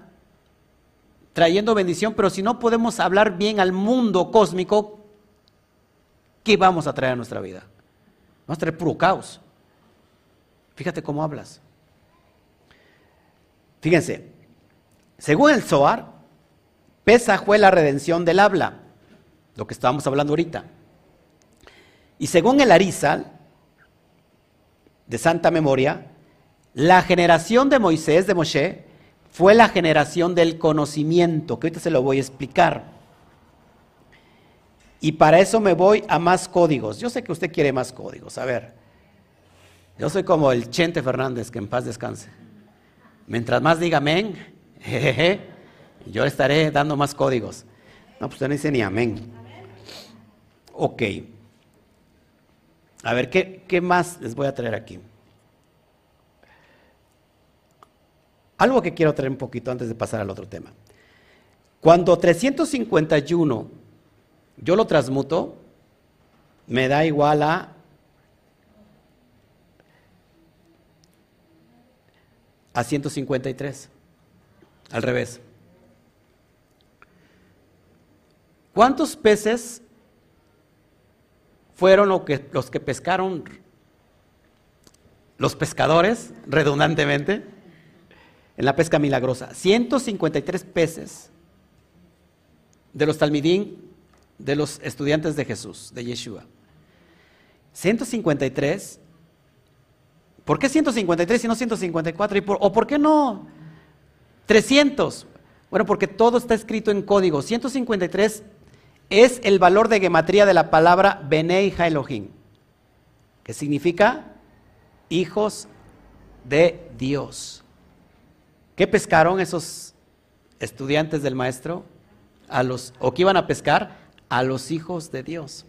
trayendo bendición, pero si no podemos hablar bien al mundo cósmico, ¿qué vamos a traer a nuestra vida? Vamos a traer puro caos. Fíjate cómo hablas. Fíjense, según el Zohar, Pesa fue la redención del habla, lo que estábamos hablando ahorita. Y según el Arizal, de santa memoria, la generación de Moisés, de Moshe, fue la generación del conocimiento, que ahorita se lo voy a explicar. Y para eso me voy a más códigos. Yo sé que usted quiere más códigos. A ver, yo soy como el Chente Fernández, que en paz descanse. Mientras más diga amén, [laughs] jejeje, yo estaré dando más códigos. No, pues usted no dice ni amén. Ok. A ver, ¿qué, ¿qué más les voy a traer aquí? Algo que quiero traer un poquito antes de pasar al otro tema. Cuando 351 yo lo transmuto, me da igual a a 153. Al revés. ¿Cuántos peces fueron los que, los que pescaron los pescadores, redundantemente, en la pesca milagrosa? 153 peces de los talmidín, de los estudiantes de Jesús, de Yeshua. 153 ¿Por qué 153 y no 154? ¿O por qué no 300? Bueno, porque todo está escrito en código. 153 es el valor de gematría de la palabra Benei Elohim, que significa hijos de Dios. ¿Qué pescaron esos estudiantes del maestro? A los, ¿O qué iban a pescar? A los hijos de Dios.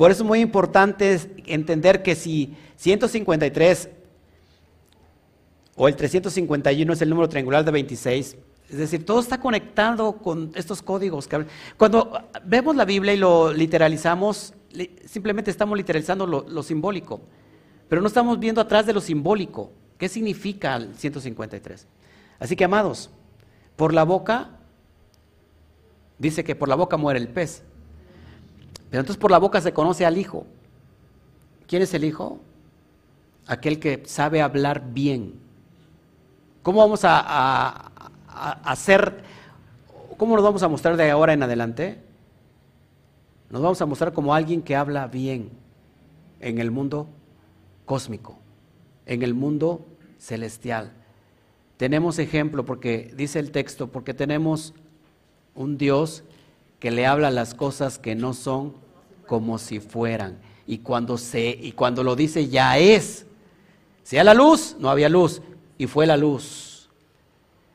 Por eso es muy importante entender que si 153 o el 351 es el número triangular de 26, es decir, todo está conectado con estos códigos. Cuando vemos la Biblia y lo literalizamos, simplemente estamos literalizando lo, lo simbólico, pero no estamos viendo atrás de lo simbólico. ¿Qué significa el 153? Así que, amados, por la boca, dice que por la boca muere el pez. Pero entonces por la boca se conoce al Hijo. ¿Quién es el Hijo? Aquel que sabe hablar bien. ¿Cómo vamos a, hacer, cómo nos vamos a mostrar de ahora en adelante? Nos vamos a mostrar como alguien que habla bien en el mundo cósmico, en el mundo celestial. Tenemos ejemplo porque dice el texto, porque tenemos un Dios que le habla las cosas que no son como si fueran. Y cuando, se, y cuando lo dice ya es. Sea la luz, no había luz. Y fue la luz.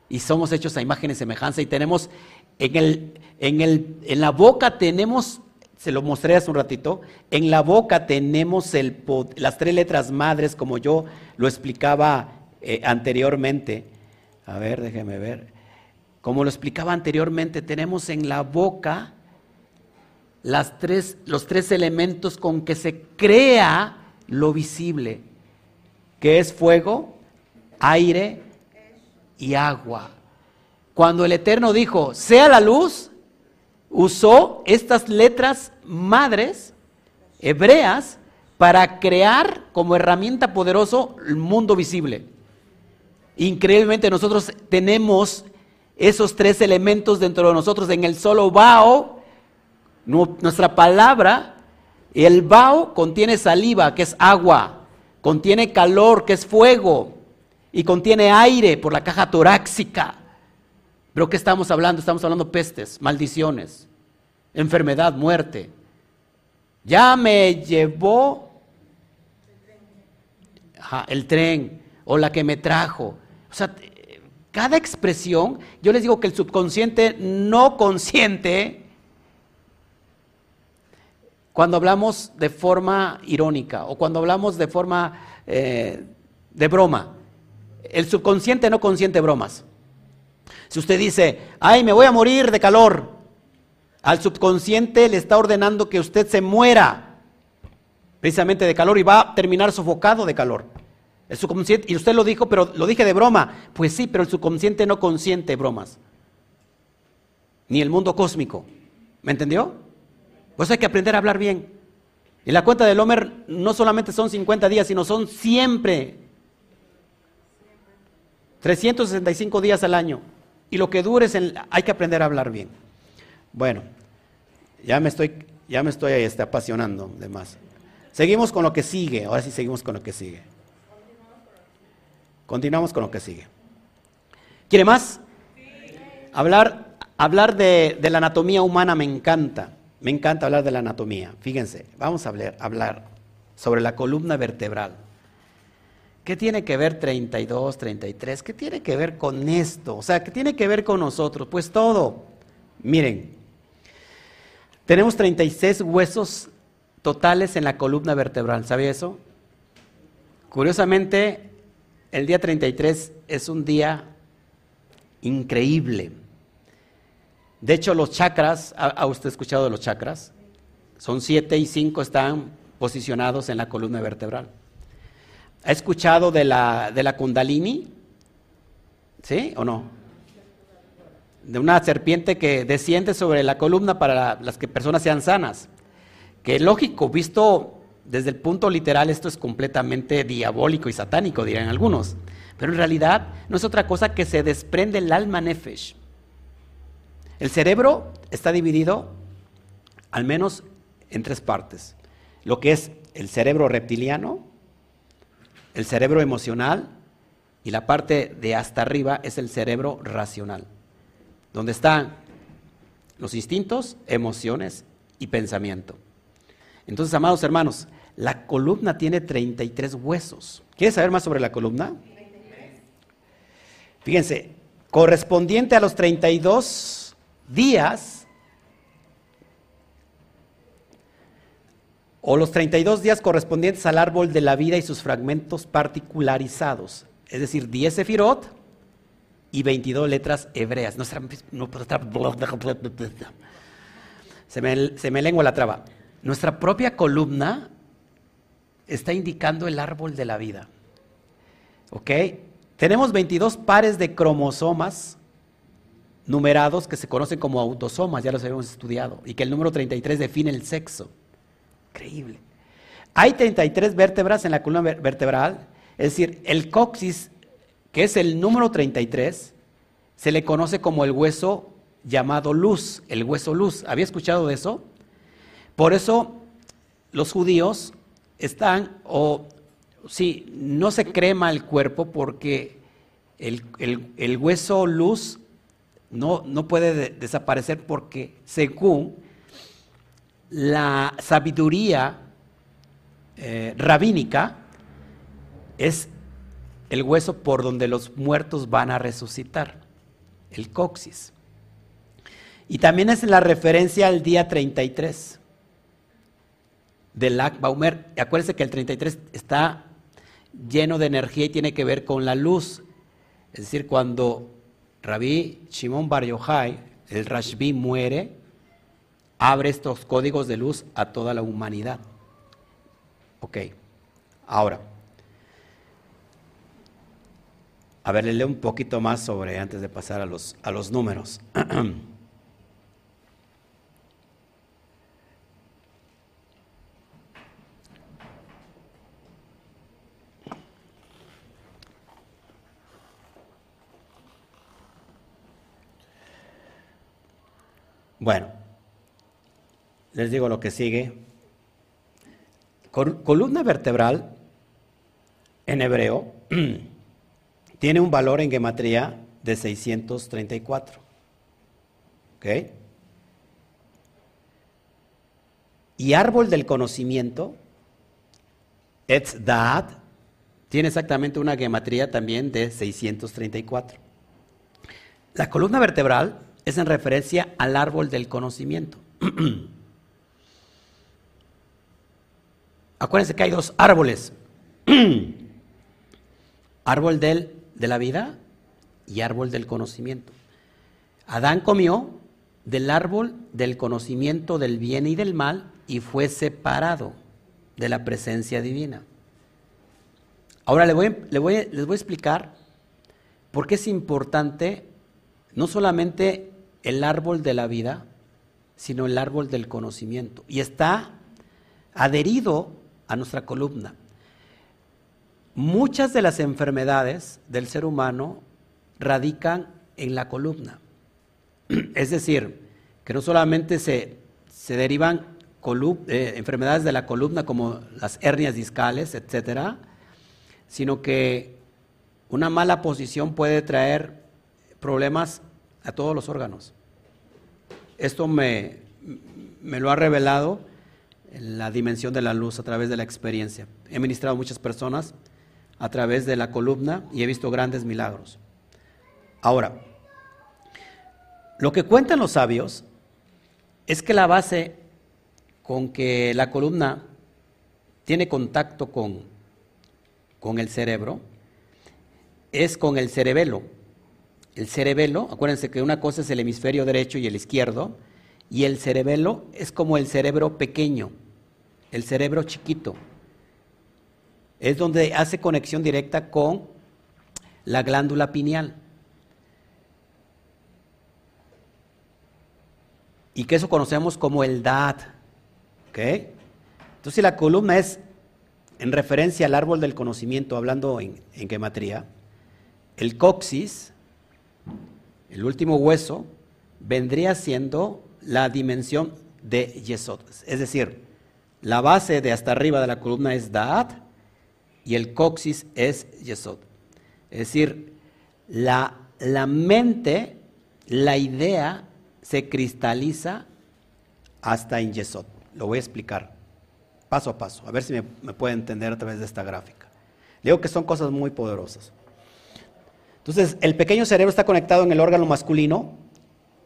Y somos hechos a imagen y semejanza. Y tenemos en, el, en, el, en la boca tenemos, se lo mostré hace un ratito, en la boca tenemos el, las tres letras madres, como yo lo explicaba eh, anteriormente. A ver, déjeme ver. Como lo explicaba anteriormente, tenemos en la boca los tres elementos con que se crea lo visible, que es fuego, aire y agua. Cuando el Eterno dijo, sea la luz, usó estas letras madres hebreas para crear como herramienta poderoso el mundo visible. Increíblemente nosotros tenemos esos tres elementos dentro de nosotros en el solo Bao. Nuestra palabra, el Bao contiene saliva, que es agua, contiene calor, que es fuego, y contiene aire por la caja torácica. Pero ¿qué estamos hablando? Estamos hablando pestes, maldiciones, enfermedad, muerte. Ya me llevó el tren o la que me trajo. O sea, cada expresión, yo les digo que el subconsciente no consciente, cuando hablamos de forma irónica o cuando hablamos de forma eh, de broma, el subconsciente no consiente bromas. Si usted dice, ay, me voy a morir de calor, al subconsciente le está ordenando que usted se muera precisamente de calor y va a terminar sofocado de calor. El subconsciente, y usted lo dijo, pero lo dije de broma. Pues sí, pero el subconsciente no consiente bromas. Ni el mundo cósmico. ¿Me entendió? Pues hay que aprender a hablar bien. Y la cuenta del Homer no solamente son 50 días, sino son siempre 365 días al año. Y lo que dure es hay que aprender a hablar bien. Bueno, ya me estoy, ya me estoy este, apasionando de más. Seguimos con lo que sigue. Ahora sí seguimos con lo que sigue. Continuamos con lo que sigue. ¿Quiere más? Hablar, hablar de, la anatomía humana me encanta. Me encanta hablar de la anatomía. Fíjense, vamos a hablar, hablar sobre la columna vertebral. ¿Qué tiene que ver 32, 33? ¿Qué tiene que ver con esto? O sea, ¿qué tiene que ver con nosotros? Pues todo. Miren, tenemos 36 huesos totales en la columna vertebral. ¿Sabe eso? Curiosamente, el día 33 es un día increíble. De hecho, los chakras, ¿ha usted escuchado de los chakras? son siete y cinco están posicionados en la columna vertebral. ¿Ha escuchado de la, de la kundalini? ¿Sí o no? De una serpiente que desciende sobre la columna para las que personas sean sanas. Que lógico, visto desde el punto literal, esto es completamente diabólico y satánico, dirían algunos. Pero en realidad no es otra cosa que se desprende el alma nefesh. El cerebro está dividido al menos en tres partes. Lo que es el cerebro reptiliano, el cerebro emocional y la parte de hasta arriba es el cerebro racional, donde están los instintos, emociones y pensamiento. Entonces, amados hermanos, la columna tiene 33 huesos. ¿Quieres saber más sobre la columna? Fíjense, correspondiente a los 32 días, o los 32 días correspondientes al árbol de la vida y sus fragmentos particularizados, es decir, 10 sefirot y 22 letras hebreas. [laughs] Se, me, se me lengua la traba. Nuestra propia columna está indicando el árbol de la vida. ¿Ok? Tenemos 22 pares de cromosomas numerados que se conocen como autosomas, ya los habíamos estudiado, y que el número 33 define el sexo. Increíble. Hay 33 vértebras en la columna vertebral, es decir, el coxis, que es el número 33, se le conoce como el hueso llamado luz, el hueso luz. ¿Había escuchado de eso? Por eso los judíos están, o sí, no se crema el cuerpo porque el, hueso luz no, no puede desaparecer porque según la sabiduría eh, rabínica es el hueso por donde los muertos van a resucitar, el coxis. Y también es la referencia al día 33 del Lag Baumer. Acuérdense que el 33 está lleno de energía y tiene que ver con la luz. Es decir, cuando Rabí Shimon Bar Yochai, el Rashbi, muere, abre estos códigos de luz a toda la humanidad. Ok, ahora. A ver, le leo un poquito más sobre, antes de pasar a los, a los números. [clears throat] Bueno, les digo lo que sigue. Columna vertebral en hebreo [clears throat] tiene un valor en gematría de 634. ¿Ok? Y árbol del conocimiento, Etzdad, tiene exactamente una gematría también de 634. La columna vertebral es en referencia al árbol del conocimiento. [clears throat] Acuérdense que hay dos árboles. [clears throat] árbol de la vida y árbol del conocimiento. Adán comió del árbol del conocimiento del bien y del mal y fue separado de la presencia divina. Ahora voy, les voy a explicar por qué es importante no solamente el árbol de la vida, sino el árbol del conocimiento. Y está adherido a nuestra columna. Muchas de las enfermedades del ser humano radican en la columna. [clears throat] Es decir, que no solamente se, derivan eh, enfermedades de la columna como las hernias discales, etcétera, sino que una mala posición puede traer problemas a todos los órganos. Esto me, me lo ha revelado la dimensión de la luz a través de la experiencia. He ministrado a muchas personas a través de la columna y he visto grandes milagros. Ahora, lo que cuentan los sabios es que la base con que la columna tiene contacto con, con el cerebro es con el cerebelo el cerebelo, acuérdense que una cosa es el hemisferio derecho y el izquierdo, y el cerebelo es como el cerebro pequeño, el cerebro chiquito. Es donde hace conexión directa con la glándula pineal. Y que eso conocemos como el. ¿Ok? Entonces, la columna es en referencia al árbol del conocimiento, hablando en, en el coxis, el último hueso, vendría siendo la dimensión de Yesod. Es decir, la base de hasta arriba de la columna es Daat y el coxis es Yesod. Es decir, la, la mente, la idea se cristaliza hasta en Yesod. Lo voy a explicar paso a paso, a ver si me, me puede entender a través de esta gráfica. Le digo que son cosas muy poderosas. Entonces, el pequeño cerebro está conectado en el órgano masculino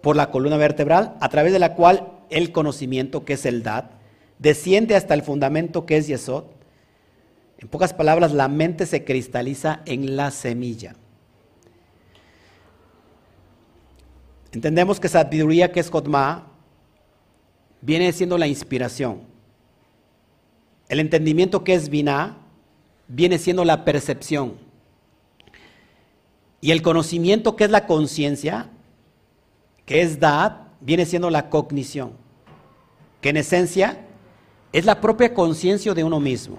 por la columna vertebral, a través de la cual el conocimiento, que es el DAT, desciende hasta el fundamento, que es Yesod. En pocas palabras, la mente se cristaliza en la semilla. Entendemos que sabiduría, que es Jotma, viene siendo la inspiración. El entendimiento, que es Binah, viene siendo la percepción. Y el conocimiento, que es la conciencia, que es Dad, viene siendo la cognición, que en esencia es la propia conciencia de uno mismo.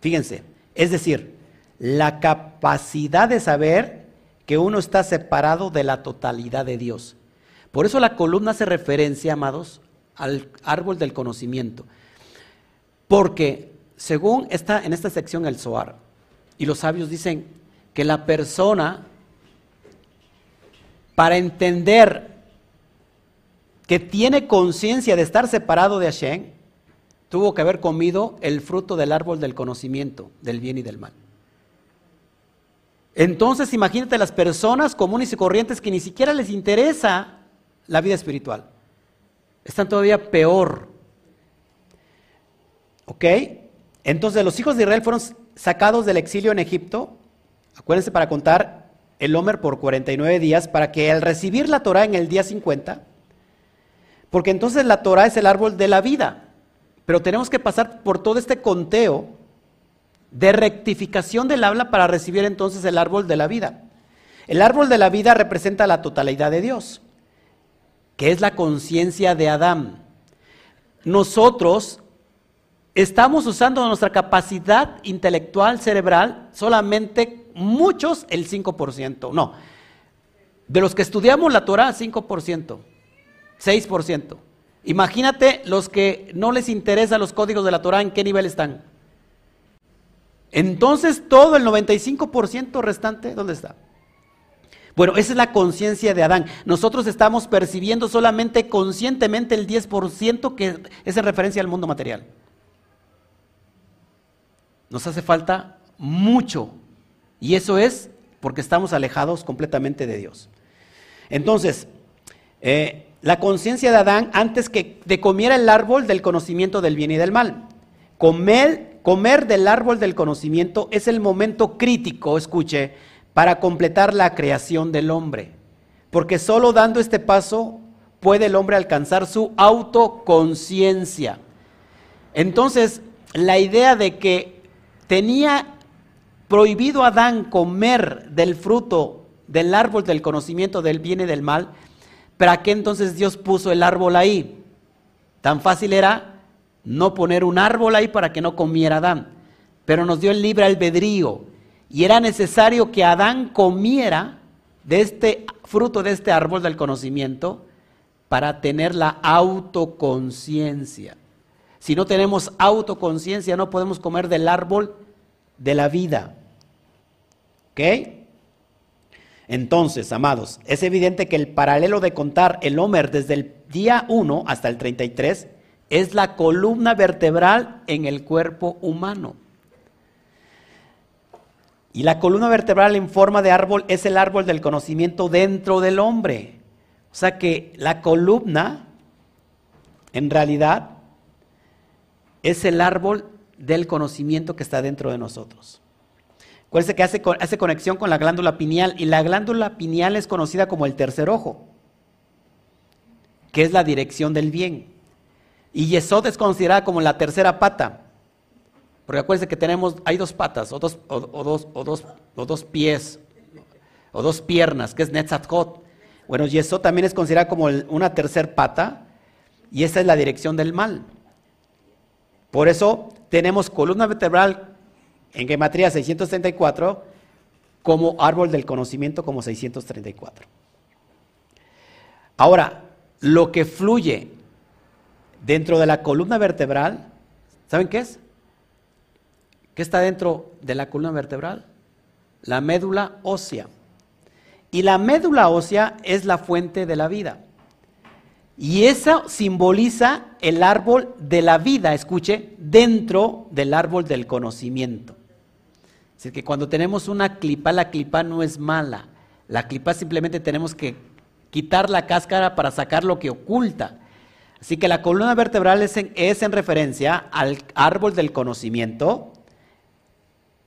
Fíjense, es decir, la capacidad de saber que uno está separado de la totalidad de Dios. Por eso la columna hace referencia, amados, al árbol del conocimiento. Porque según está en esta sección el Zohar, y los sabios dicen que la persona, para entender que tiene conciencia de estar separado de Hashem, tuvo que haber comido el fruto del árbol del conocimiento del bien y del mal. Entonces imagínate las personas comunes y corrientes que ni siquiera les interesa la vida espiritual. Están todavía peor. ¿Ok? Entonces los hijos de Israel fueron sacados del exilio en Egipto. Acuérdense para contar el Homer por 49 días para que al recibir la Torah en el día 50, porque entonces la Torah es el árbol de la vida. Pero tenemos que pasar por todo este conteo de rectificación del habla para recibir entonces el árbol de la vida. El árbol de la vida representa la totalidad de Dios, que es la conciencia de Adán. Nosotros estamos usando nuestra capacidad intelectual cerebral solamente muchos el 5%. No, de los que estudiamos la Torah, 5%. 6%. Imagínate los que no les interesan los códigos de la Torah, ¿en qué nivel están? Entonces todo el 95% restante, ¿dónde está? Bueno, esa es la conciencia de Adán. Nosotros estamos percibiendo solamente conscientemente el 10% que es en referencia al mundo material. Nos hace falta mucho. Y eso es porque estamos alejados completamente de Dios. Entonces, eh, la conciencia de Adán antes que de comiera el árbol del conocimiento del bien y del mal. Comer, comer del árbol del conocimiento es el momento crítico, escuche, para completar la creación del hombre. Porque solo dando este paso puede el hombre alcanzar su autoconciencia. Entonces, la idea de que tenía prohibido Adán comer del fruto del árbol del conocimiento del bien y del mal, ¿Para qué entonces Dios puso el árbol ahí? Tan fácil era no poner un árbol ahí para que no comiera Adán, pero nos dio el libre albedrío y era necesario que Adán comiera de este fruto de este árbol del conocimiento para tener la autoconciencia. Si no tenemos autoconciencia, no podemos comer del árbol de la vida. ¿Ok? Entonces, amados, es evidente que el paralelo de contar el Homer desde el día 1 hasta el 33 es la columna vertebral en el cuerpo humano. Y la columna vertebral en forma de árbol es el árbol del conocimiento dentro del hombre. O sea que la columna, en realidad, es el árbol del conocimiento que está dentro de nosotros. Acuérdense que hace, conexión con la glándula pineal y la glándula pineal es conocida como el tercer ojo. que es la dirección del bien. Y Yesod es considerada como la tercera pata. Porque acuérdense que tenemos, hay dos patas, o dos, o, dos, o dos, o dos pies, o dos piernas, que es Netzatkot. Bueno, Yesod también es considerada como una tercera pata, y esa es la dirección del mal. Por eso tenemos columna vertebral en gematría 634 como árbol del conocimiento como 634. Ahora, lo que fluye dentro de la columna vertebral, ¿saben qué es? ¿Qué está dentro de la columna vertebral? La médula ósea. Y la médula ósea es la fuente de la vida. Y eso simboliza el árbol de la vida, escuche, dentro del árbol del conocimiento. Es decir, que cuando tenemos una clipa, la clipa no es mala. La clipa simplemente tenemos que quitar la cáscara para sacar lo que oculta. Así que la columna vertebral es en, referencia al árbol del conocimiento,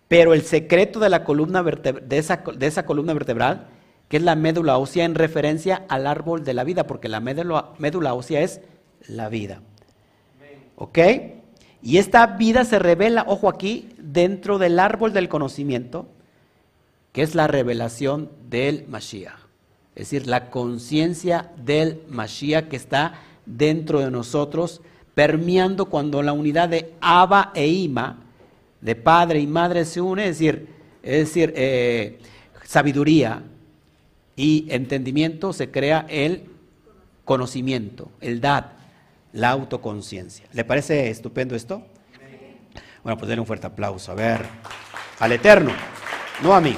pero el secreto de la columna de, esa, de esa columna vertebral, que es la médula ósea, en referencia al árbol de la vida, porque la médula, ósea es la vida. ¿Ok? Y esta vida se revela, ojo aquí, dentro del árbol del conocimiento, que es la revelación del Mashiach. Es decir, la conciencia del Mashiach que está dentro de nosotros, permeando cuando la unidad de Abba e Ima, de padre y madre, se une, es decir, es decir eh, sabiduría y entendimiento, se crea el conocimiento, el dad, la autoconciencia. ¿Le parece estupendo esto? Bueno, pues denle un fuerte aplauso. A ver, al Eterno, no a mí.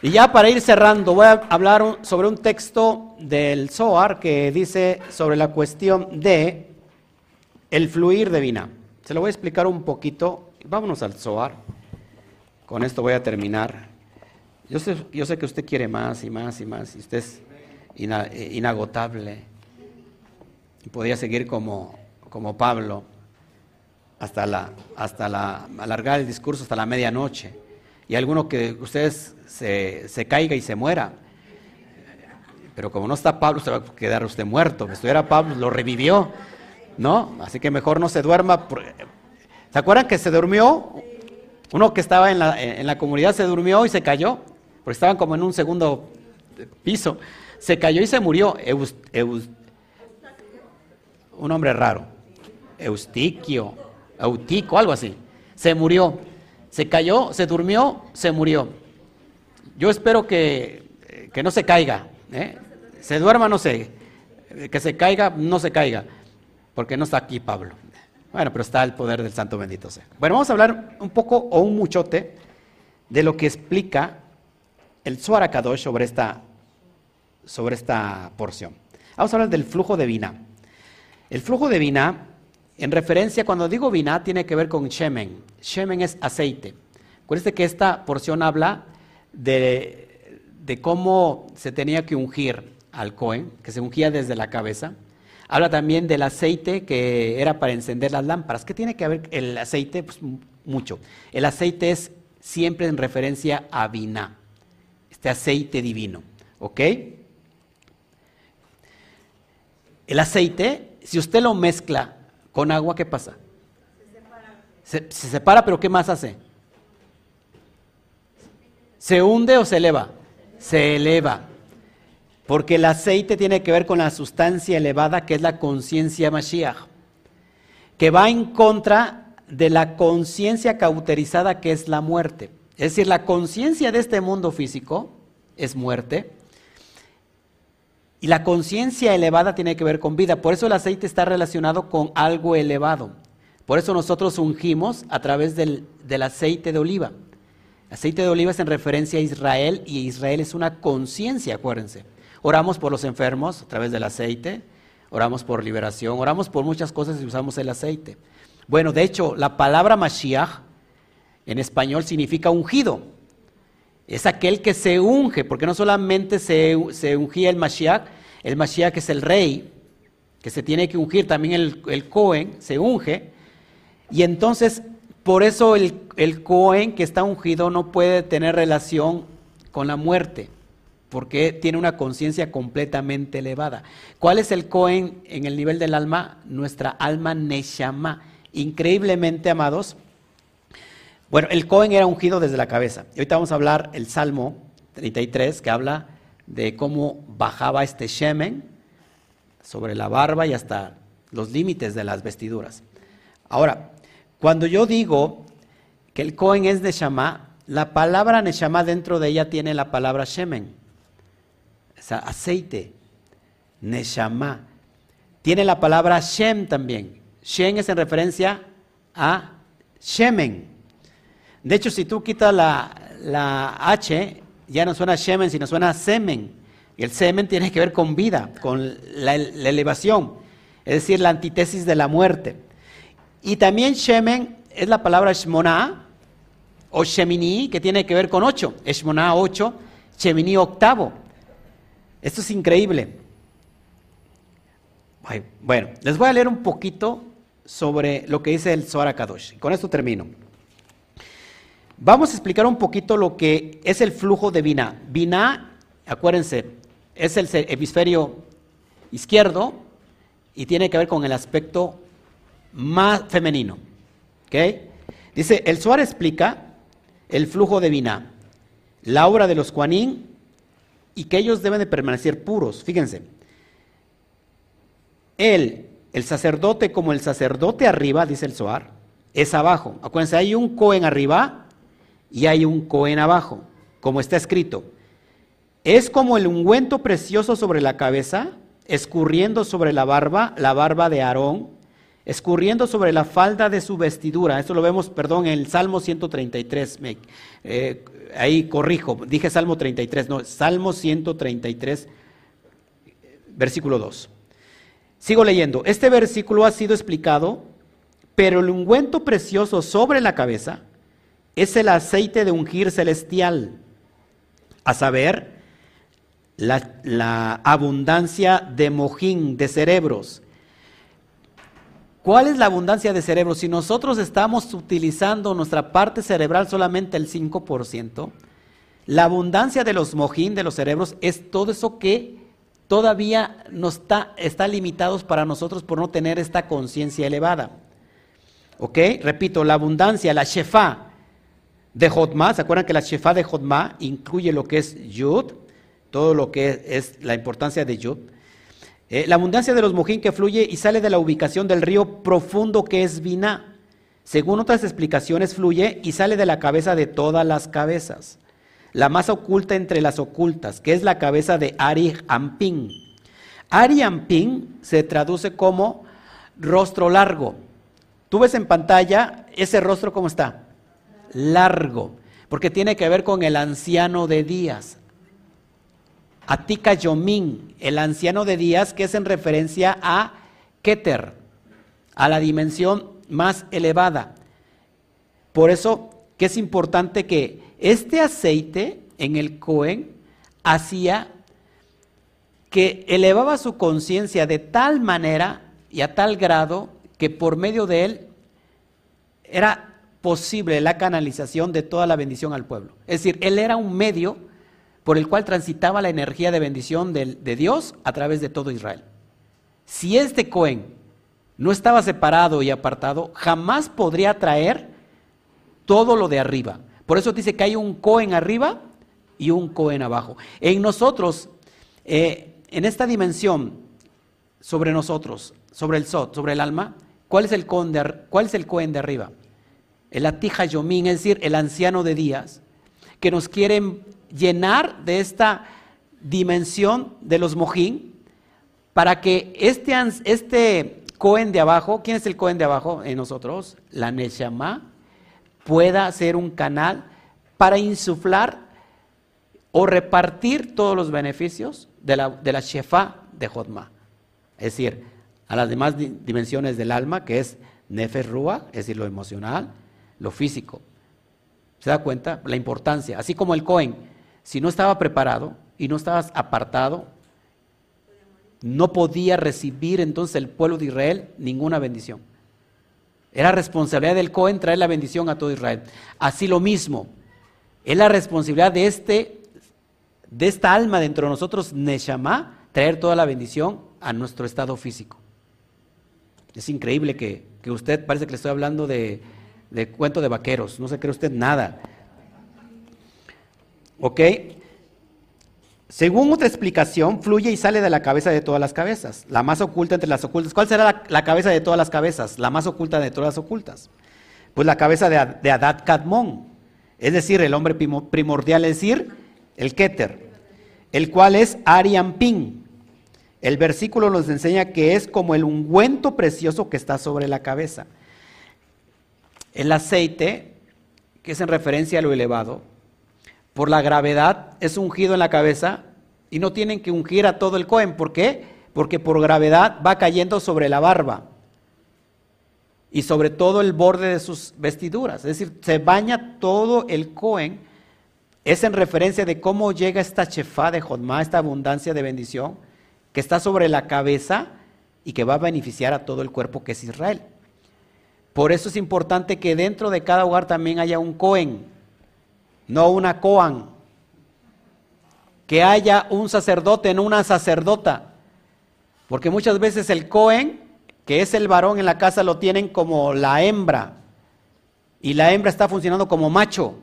Y ya para ir cerrando, voy a hablar sobre un texto del Zohar que dice sobre la cuestión de el fluir de vina. Se lo voy a explicar un poquito. Vámonos al Zohar. Con esto voy a terminar. Yo sé, yo sé que usted quiere más y más y más, y usted es inagotable. Y podía seguir como, como Pablo hasta, la, hasta la, alargar el discurso hasta la medianoche. Y alguno que ustedes se, caiga y se muera. Pero como no está Pablo, se va a quedar usted muerto. Si estuviera Pablo, lo revivió, ¿no? Así que mejor no se duerma. ¿Se acuerdan que se durmió? Uno que estaba en la, en la comunidad se durmió y se cayó, porque estaban como en un segundo piso. Se cayó y se murió. un hombre raro. Eustiquio, Eutico, algo así. Se murió. Se cayó, se durmió, se murió. Yo espero que, no se caiga. ¿eh? Se duerma, no sé. Que se caiga, no se caiga. Porque no está aquí Pablo. Bueno, pero está el poder del Santo Bendito sea. Bueno, vamos a hablar un poco o un muchote de lo que explica el Kadosh sobre esta, sobre esta porción. Vamos a hablar del flujo de vina. El flujo de vina, en referencia, cuando digo vina, tiene que ver con shemen. Shemen es aceite. Acuérdense que esta porción habla de, cómo se tenía que ungir al Cohen, que se ungía desde la cabeza. Habla también del aceite que era para encender las lámparas. ¿Qué tiene que ver el aceite? Pues mucho. El aceite es siempre en referencia a vina, este aceite divino. ¿Ok? El aceite, si usted lo mezcla con agua, ¿qué pasa? Se separa. Se, separa, pero ¿qué más hace? ¿Se hunde o se eleva? Se eleva. Porque el aceite tiene que ver con la sustancia elevada que es la conciencia Mashiach, que va en contra de la conciencia cauterizada que es la muerte. Es decir, la conciencia de este mundo físico es muerte y la conciencia elevada tiene que ver con vida. Por eso el aceite está relacionado con algo elevado. Por eso nosotros ungimos a través del, aceite de oliva. Aceite de oliva es en referencia a Israel y Israel es una conciencia, acuérdense. Oramos por los enfermos a través del aceite, oramos por liberación, oramos por muchas cosas y usamos el aceite. Bueno, de hecho, la palabra Mashiach en español significa ungido. Es aquel que se unge, porque no solamente se, se ungía el Mashiach, el Mashiach es el rey, que se tiene que ungir, también el, el Cohen se unge, y entonces por eso el, Cohen que está ungido no puede tener relación con la muerte. porque tiene una conciencia completamente elevada. ¿Cuál es el Cohen en el nivel del alma? Nuestra alma Neshama. Increíblemente, amados. Bueno, el Cohen era ungido desde la cabeza. Y ahorita vamos a hablar el Salmo 33, que habla de cómo bajaba este Shemen sobre la barba y hasta los límites de las vestiduras. Ahora, cuando yo digo que el Cohen es Neshama, la palabra Neshama dentro de ella tiene la palabra Shemen aceite, Neshama. Tiene la palabra Shem también. Shem es en referencia a Shemen. De hecho, si tú quitas la, H, ya no suena Shemen, sino suena Semen. Y el semen tiene que ver con vida, con la, elevación, es decir, la antítesis de la muerte. Y también Shemen es la palabra Shmona o Shemini, que tiene que ver con ocho. Shmona, ocho, Shemini, octavo. Esto es increíble. Bueno, les voy a leer un poquito sobre lo que dice el Zohar Kadosh. Con esto termino. Vamos a explicar un poquito lo que es el flujo de Binah. Binah, acuérdense, es el hemisferio izquierdo y tiene que ver con el aspecto más femenino. Dice, el Zohar explica el flujo de Binah, la obra de los Kuanín y que ellos deben de permanecer puros. Fíjense, él, el sacerdote como el sacerdote arriba, dice el Zohar, es abajo. Acuérdense, hay un Cohen arriba y hay un Cohen abajo, como está escrito. Es como el ungüento precioso sobre la cabeza, escurriendo sobre la barba, la barba de Aarón, escurriendo sobre la falda de su vestidura. Esto lo vemos, perdón, en el Salmo 133. Eh, ahí corrijo, dije Salmo 33, no, Salmo 133, versículo 2. Sigo leyendo. Este versículo ha sido explicado, pero el ungüento precioso sobre la cabeza es el aceite de ungir celestial, a saber, la, abundancia de mojín, de cerebros ¿Cuál es la abundancia de cerebro? Si nosotros estamos utilizando nuestra parte cerebral solamente el 5%, la abundancia de los mojín, de los cerebros, es todo eso que todavía no está, está limitados para nosotros por no tener esta conciencia elevada. ¿Ok? Repito, la abundancia, la shefa de Jotma, ¿se acuerdan que la shefa de Jotma incluye lo que es Yud? Todo lo que es la importancia de Yud. Eh, la abundancia de los mojín que fluye y sale de la ubicación del río profundo que es Vina. Según otras explicaciones, fluye y sale de la cabeza de todas las cabezas. La más oculta entre las ocultas, que es la cabeza de Ari Ampin. Ari Ampin se traduce como rostro largo. Tú ves en pantalla ese rostro cómo está? Largo, porque tiene que ver con el anciano de días. Atika Yomin, el anciano de días, que es en referencia a Keter, a la dimensión más elevada. Por eso que es importante que este aceite en el Cohen hacía que elevaba su conciencia de tal manera y a tal grado que por medio de él era posible la canalización de toda la bendición al pueblo. Es decir, él era un medio por el cual transitaba la energía de bendición de, Dios a través de todo Israel. Si este Cohen no estaba separado y apartado, jamás podría traer todo lo de arriba. Por eso dice que hay un Cohen arriba y un Cohen abajo. En nosotros, eh, en esta dimensión sobre nosotros, sobre el Sot, sobre el alma, ¿cuál es el Cohen de, cuál es el Cohen de arriba? El Atija Yomín, es decir, el anciano de días, que nos quiere llenar de esta dimensión de los mojín para que este, este Cohen de abajo, ¿quién es el Cohen de abajo en nosotros? La Neshama, pueda ser un canal para insuflar o repartir todos los beneficios de la, de la Shefa de Jodma. Es decir, a las demás dimensiones del alma, que es Nefesh Rúa, es decir, lo emocional, lo físico. ¿Se da cuenta? La importancia. Así como el Cohen si no estaba preparado y no estabas apartado, no podía recibir entonces el pueblo de Israel ninguna bendición. Era responsabilidad del Cohen traer la bendición a todo Israel. Así lo mismo, es la responsabilidad de este de esta alma dentro de nosotros, Neshama, traer toda la bendición a nuestro estado físico. Es increíble que, usted parece que le estoy hablando de, de cuento de vaqueros, no se cree usted nada. ¿Ok? Según otra explicación, fluye y sale de la cabeza de todas las cabezas, la más oculta entre las ocultas. ¿Cuál será la, cabeza de todas las cabezas? La más oculta de todas las ocultas. Pues la cabeza de, Adad Kadmon, es decir, el hombre primordial, es decir, el Keter, el cual es Ariampin. El versículo nos enseña que es como el ungüento precioso que está sobre la cabeza. El aceite, que es en referencia a lo elevado, por la gravedad es ungido en la cabeza y no tienen que ungir a todo el Cohen. ¿Por qué? Porque por gravedad va cayendo sobre la barba y sobre todo el borde de sus vestiduras. Es decir, se baña todo el Cohen. Es en referencia de cómo llega esta chefá de Jodma, esta abundancia de bendición, que está sobre la cabeza y que va a beneficiar a todo el cuerpo que es Israel. Por eso es importante que dentro de cada hogar también haya un Cohen no una Coan. Que haya un sacerdote, no una sacerdota. Porque muchas veces el Cohen, que es el varón en la casa, lo tienen como la hembra. Y la hembra está funcionando como macho.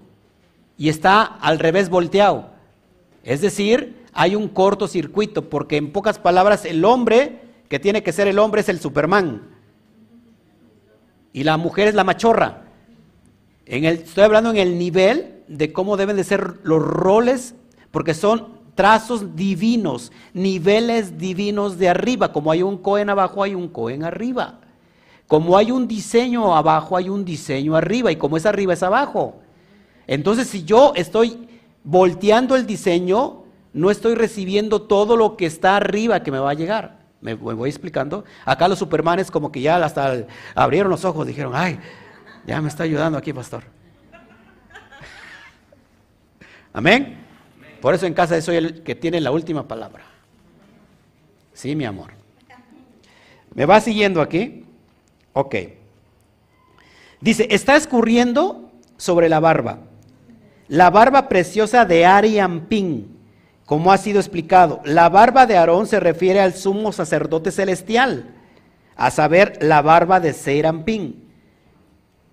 Y está al revés volteado. Es decir, hay un cortocircuito, porque en pocas palabras el hombre, que tiene que ser el hombre, es el Superman. Y la mujer es la machorra. En el, estoy hablando en el nivel de cómo deben de ser los roles, porque son trazos divinos, niveles divinos de arriba. Como hay un Cohen abajo, hay un Cohen arriba. Como hay un diseño abajo, hay un diseño arriba. Y como es arriba, es abajo. Entonces, si yo estoy volteando el diseño, no estoy recibiendo todo lo que está arriba que me va a llegar. ¿Me voy explicando? Acá los supermanes como que ya hasta abrieron los ojos, dijeron, ay, ya me está ayudando aquí, pastor. [laughs] Amén. Por eso en casa soy el que tiene la última palabra. Sí, mi amor. ¿Me va siguiendo aquí? Ok. Dice, está escurriendo sobre la barba. La barba preciosa de Ariampín, como ha sido explicado. La barba de Aarón se refiere al sumo sacerdote celestial, a saber, la barba de Seirampín.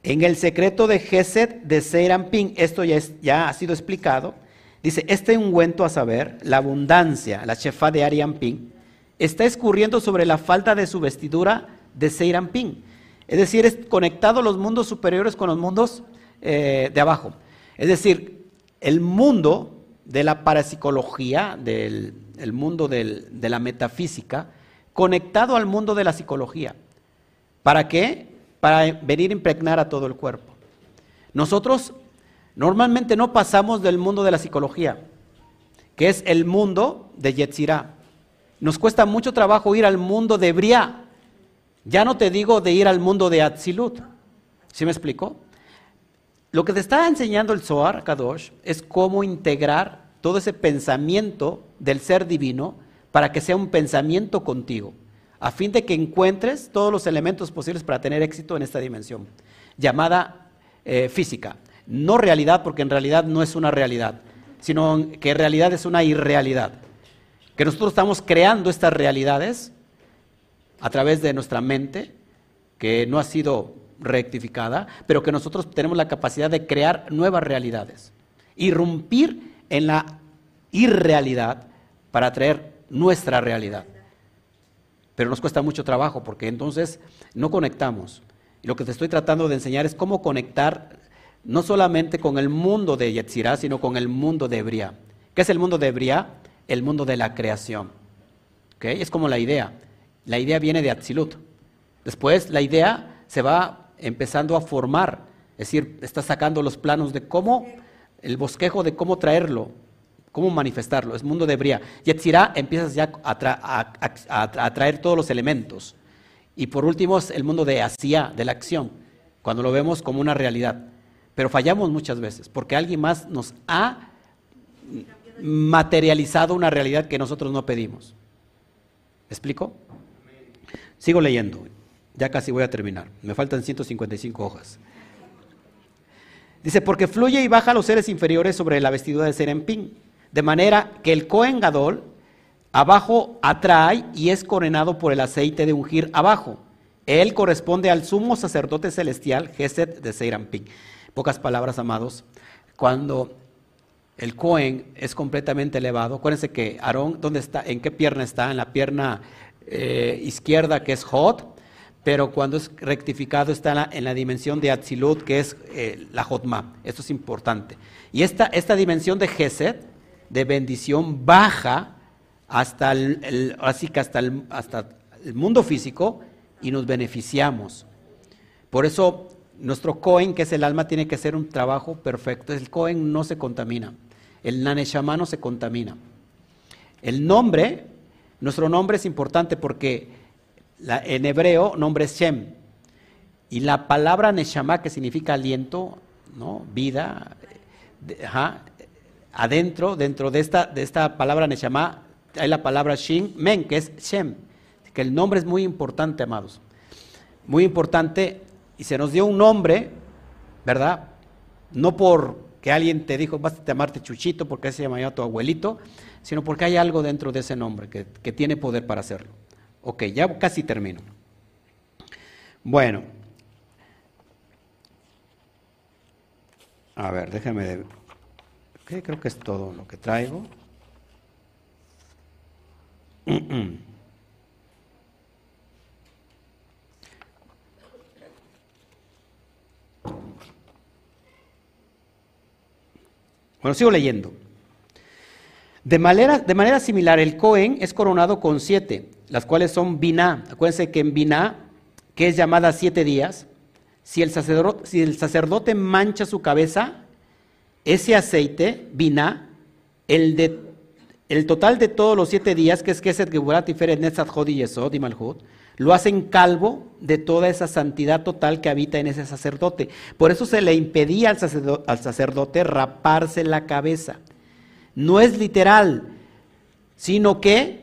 En el secreto de Geset de Seirampín, esto ya, ha sido explicado, dice, este ungüento a saber, la abundancia, la chefa de Ariampín, está escurriendo sobre la falta de su vestidura de Seirampín. Es decir, es conectado los mundos superiores con los mundos eh, de abajo. Es decir, el mundo de la parapsicología, del el mundo de la metafísica, conectado al mundo de la psicología. ¿Para qué? para venir a impregnar a todo el cuerpo. Nosotros normalmente no pasamos del mundo de la psicología, que es el mundo de Yetzirah. Nos cuesta mucho trabajo ir al mundo de Briah. Ya no te digo de ir al mundo de Atzilut. ¿Sí me explico? Lo que te está enseñando el Zohar Kadosh es cómo integrar todo ese pensamiento del ser divino para que sea un pensamiento contigo a fin de que encuentres todos los elementos posibles para tener éxito en esta dimensión, llamada eh, física. No realidad, porque en realidad no es una realidad, sino que realidad es una irrealidad. Que nosotros estamos creando estas realidades a través de nuestra mente, que no ha sido rectificada, pero que nosotros tenemos la capacidad de crear nuevas realidades. Irrumpir en la irrealidad para traer nuestra realidad pero nos cuesta mucho trabajo porque entonces no conectamos. Y lo que te estoy tratando de enseñar es cómo conectar no solamente con el mundo de Yetzirah, sino con el mundo de Ebria. ¿Qué es el mundo de Ebria? El mundo de la creación. Es como la idea. La idea viene de Atzilut. Después la idea se va empezando a formar, es decir, está sacando los planos de cómo, el bosquejo de cómo traerlo ¿Cómo manifestarlo? Es mundo de Bria. Yetzirah empiezas ya a, traer todos los elementos. Y por último es el mundo de Asia, de la acción, cuando lo vemos como una realidad. Pero fallamos muchas veces, porque alguien más nos ha materializado una realidad que nosotros no pedimos. ¿Me explico? Sigo leyendo, ya casi voy a terminar. Me faltan 155 hojas. Dice, porque fluye y baja los seres inferiores sobre la vestidura de Serempín De manera que el Cohen Gadol abajo atrae y es coronado por el aceite de ungir abajo. Él corresponde al sumo sacerdote celestial, Gesed de Seiramping. Pocas palabras, amados. Cuando el Cohen es completamente elevado, acuérdense que Aarón, ¿dónde está? ¿En qué pierna está? En la pierna eh, izquierda, que es Hot, pero cuando es rectificado está en la, dimensión de Atzilut, que es eh, la Jotma. Esto es importante. Y esta, esta dimensión de Gesed, de bendición, baja hasta el, así que hasta el, hasta el mundo físico y nos beneficiamos. Por eso nuestro Cohen, que es el alma, tiene que ser un trabajo perfecto. El Cohen no se contamina. El Naneshama no se contamina. El nombre, nuestro nombre es importante porque en hebreo nombre es Shem. Y la palabra Neshama, que significa aliento, ¿no? vida, adentro, dentro de esta, de esta palabra Neshama, hay la palabra Shin, Men, que es Shem. Que el nombre es muy importante, amados. Muy importante. Y se nos dio un nombre, ¿verdad? No porque alguien te dijo, vas a llamarte Chuchito, porque se llamaba tu abuelito, sino porque hay algo dentro de ese nombre que, que tiene poder para hacerlo. Ok, ya casi termino. Bueno. A ver, déjame... Okay, creo que es todo lo que traigo. [clears throat] Bueno, sigo leyendo. De manera, de manera similar, el Cohen es coronado con siete, las cuales son Biná. Acuérdense que en Biná, que es llamada siete días, si el, sacerdote, mancha su cabeza, ese aceite, Biná, el de el total de todos los siete días, que es Keset Geburat y Feret Netzat y Yesod y Malhut, lo hacen calvo de toda esa santidad total que habita en ese sacerdote. Por eso se le impedía al sacerdote raparse la cabeza. No es literal, sino que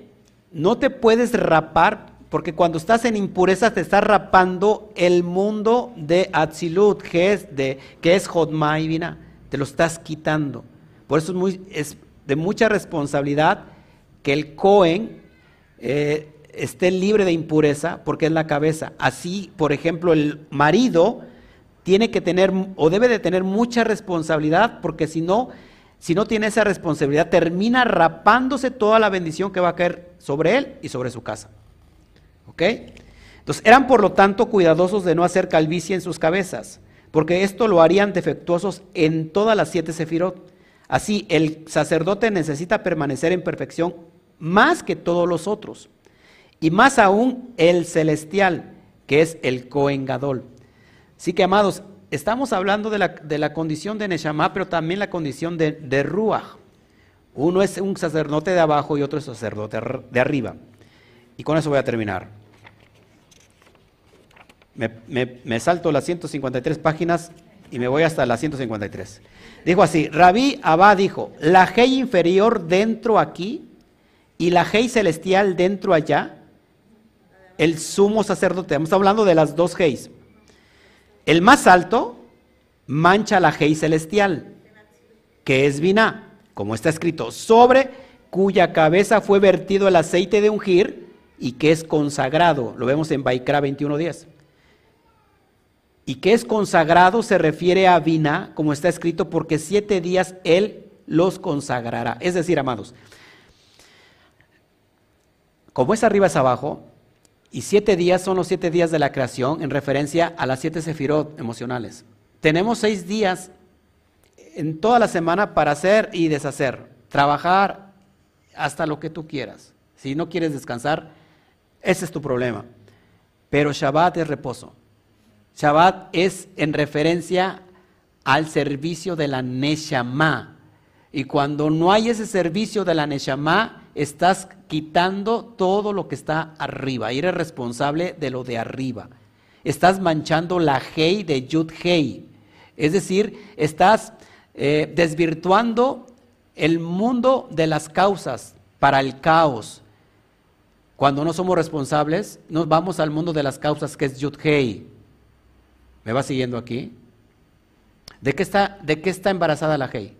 no te puedes rapar porque cuando estás en impureza te estás rapando el mundo de Atzilut, que es, de, que es te lo estás quitando. Por eso es, muy, es de mucha responsabilidad que el Cohen eh, esté libre de impureza porque es la cabeza. Así, por ejemplo, el marido tiene que tener o debe de tener mucha responsabilidad porque si no, si no tiene esa responsabilidad, termina rapándose toda la bendición que va a caer sobre él y sobre su casa. ¿Ok? Entonces, eran por lo tanto cuidadosos de no hacer calvicie en sus cabezas, porque esto lo harían defectuosos en todas las siete sefirot. Así, el sacerdote necesita permanecer en perfección más que todos los otros. Y más aún el celestial, que es el coengadol. Así que, amados, estamos hablando de la, condición de Neshama, pero también la condición de, de Ruach. Uno es un sacerdote de abajo y otro es sacerdote de arriba. Y con eso voy a terminar. Me, me salto las 153 páginas y me voy hasta las 153. Dijo así, Rabí Abba dijo, la Hei inferior dentro aquí y la Hei celestial dentro allá, el sumo sacerdote, estamos hablando de las dos Heis. El más alto mancha la Hei celestial, que es Biná, como está escrito, sobre cuya cabeza fue vertido el aceite de ungir y que es consagrado. Lo vemos en Baikra 21.10 y que es consagrado se refiere a Vina, como está escrito, porque siete días Él los consagrará. Es decir, amados, como es arriba es abajo, y siete días son los siete días de la creación en referencia a las siete sefirot emocionales. Tenemos seis días en toda la semana para hacer y deshacer, trabajar hasta lo que tú quieras. Si no quieres descansar, ese es tu problema. Pero Shabbat es reposo. Shabbat es en referencia al servicio de la Neshama. Y cuando no hay ese servicio de la Neshama, estás quitando todo lo que está arriba. Eres responsable de lo de arriba. Estás manchando la Hei de Yud Hei. Es decir, estás eh, desvirtuando el mundo de las causas para el caos. Cuando no somos responsables, nos vamos al mundo de las causas que es Yud Hei. ¿Me va siguiendo aquí? ¿De qué está, de qué está embarazada la Hei?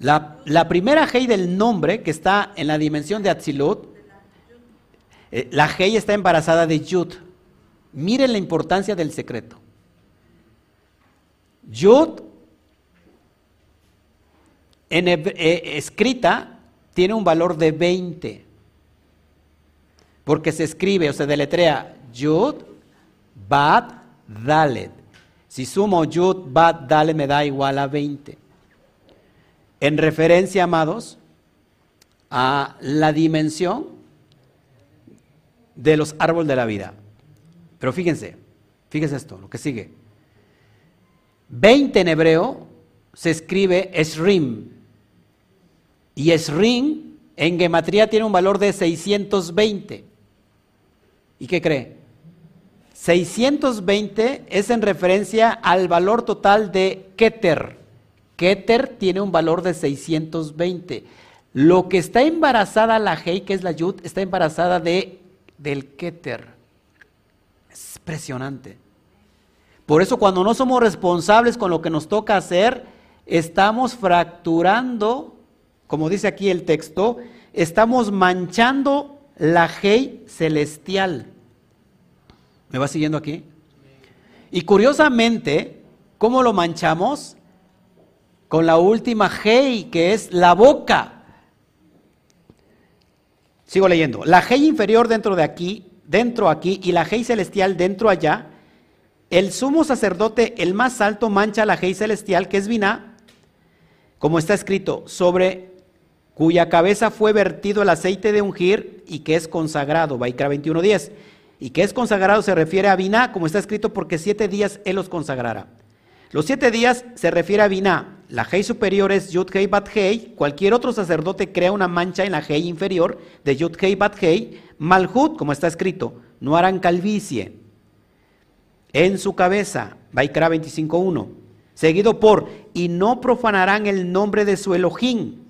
La, primera Hei del nombre, que está en la dimensión de Atzilut, eh, la Hei está embarazada de Yud. Miren la importancia del secreto. Yud, eh, escrita, tiene un valor de 20. Porque se escribe o se deletrea Yud, Bad, Dalet. Si sumo Yud, Bad, Dalet me da igual a 20. En referencia, amados, a la dimensión de los árboles de la vida. Pero fíjense, fíjense esto, lo que sigue. 20 en hebreo se escribe Esrim. Y Esrim en gematría tiene un valor de 620. ¿Y qué cree? 620 es en referencia al valor total de Keter. Keter tiene un valor de 620. Lo que está embarazada la Hei, que es la Yud, está embarazada de, del Keter. Es impresionante. Por eso cuando no somos responsables con lo que nos toca hacer, estamos fracturando, como dice aquí el texto, estamos manchando la Hei celestial. ¿Me va siguiendo aquí? Y curiosamente, ¿cómo lo manchamos? Con la última Hei, que es la boca. Sigo leyendo. La Hei inferior dentro de aquí, dentro aquí, y la Hei celestial dentro allá. El sumo sacerdote, el más alto, mancha la Hei celestial, que es Vina, como está escrito, sobre cuya cabeza fue vertido el aceite de ungir y que es consagrado, Baikra 21.10. Y que es consagrado se refiere a Biná, como está escrito, porque siete días él los consagrará. Los siete días se refiere a Biná. La Hei superior es Yud Hei Bat Hei. Cualquier otro sacerdote crea una mancha en la Hei inferior de Yud Hei Bat Hei. Malhut, como está escrito, no harán calvicie en su cabeza. Baikra 25.1. Seguido por, y no profanarán el nombre de su Elohim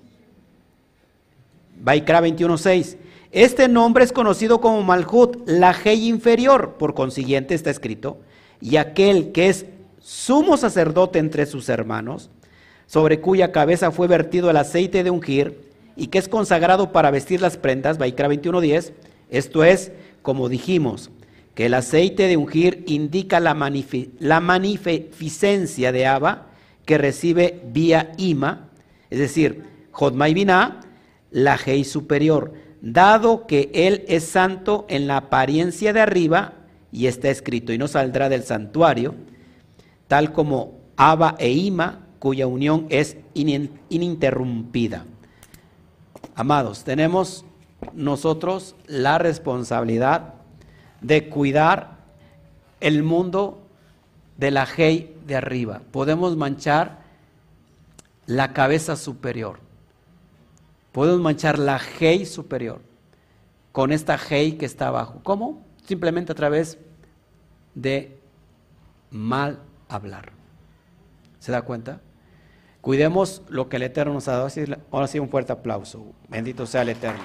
Baikra 21.6. Este nombre es conocido como Malhut, la Hei inferior, por consiguiente está escrito, y aquel que es sumo sacerdote entre sus hermanos, sobre cuya cabeza fue vertido el aceite de ungir, y que es consagrado para vestir las prendas, Baikra 21.10, esto es, como dijimos, que el aceite de ungir indica la, la magnificencia de Abba que recibe vía Ima, es decir, Jodmai la Hei superior, dado que Él es santo en la apariencia de arriba, y está escrito, y no saldrá del santuario, tal como Abba e Ima, cuya unión es ininterrumpida. Amados, tenemos nosotros la responsabilidad de cuidar el mundo de la Hei de arriba. Podemos manchar la cabeza superior Podemos manchar la Hei superior con esta Hei que está abajo. ¿Cómo? Simplemente a través de mal hablar. ¿Se da cuenta? Cuidemos lo que el Eterno nos ha dado. Ahora sí, un fuerte aplauso. Bendito sea el Eterno.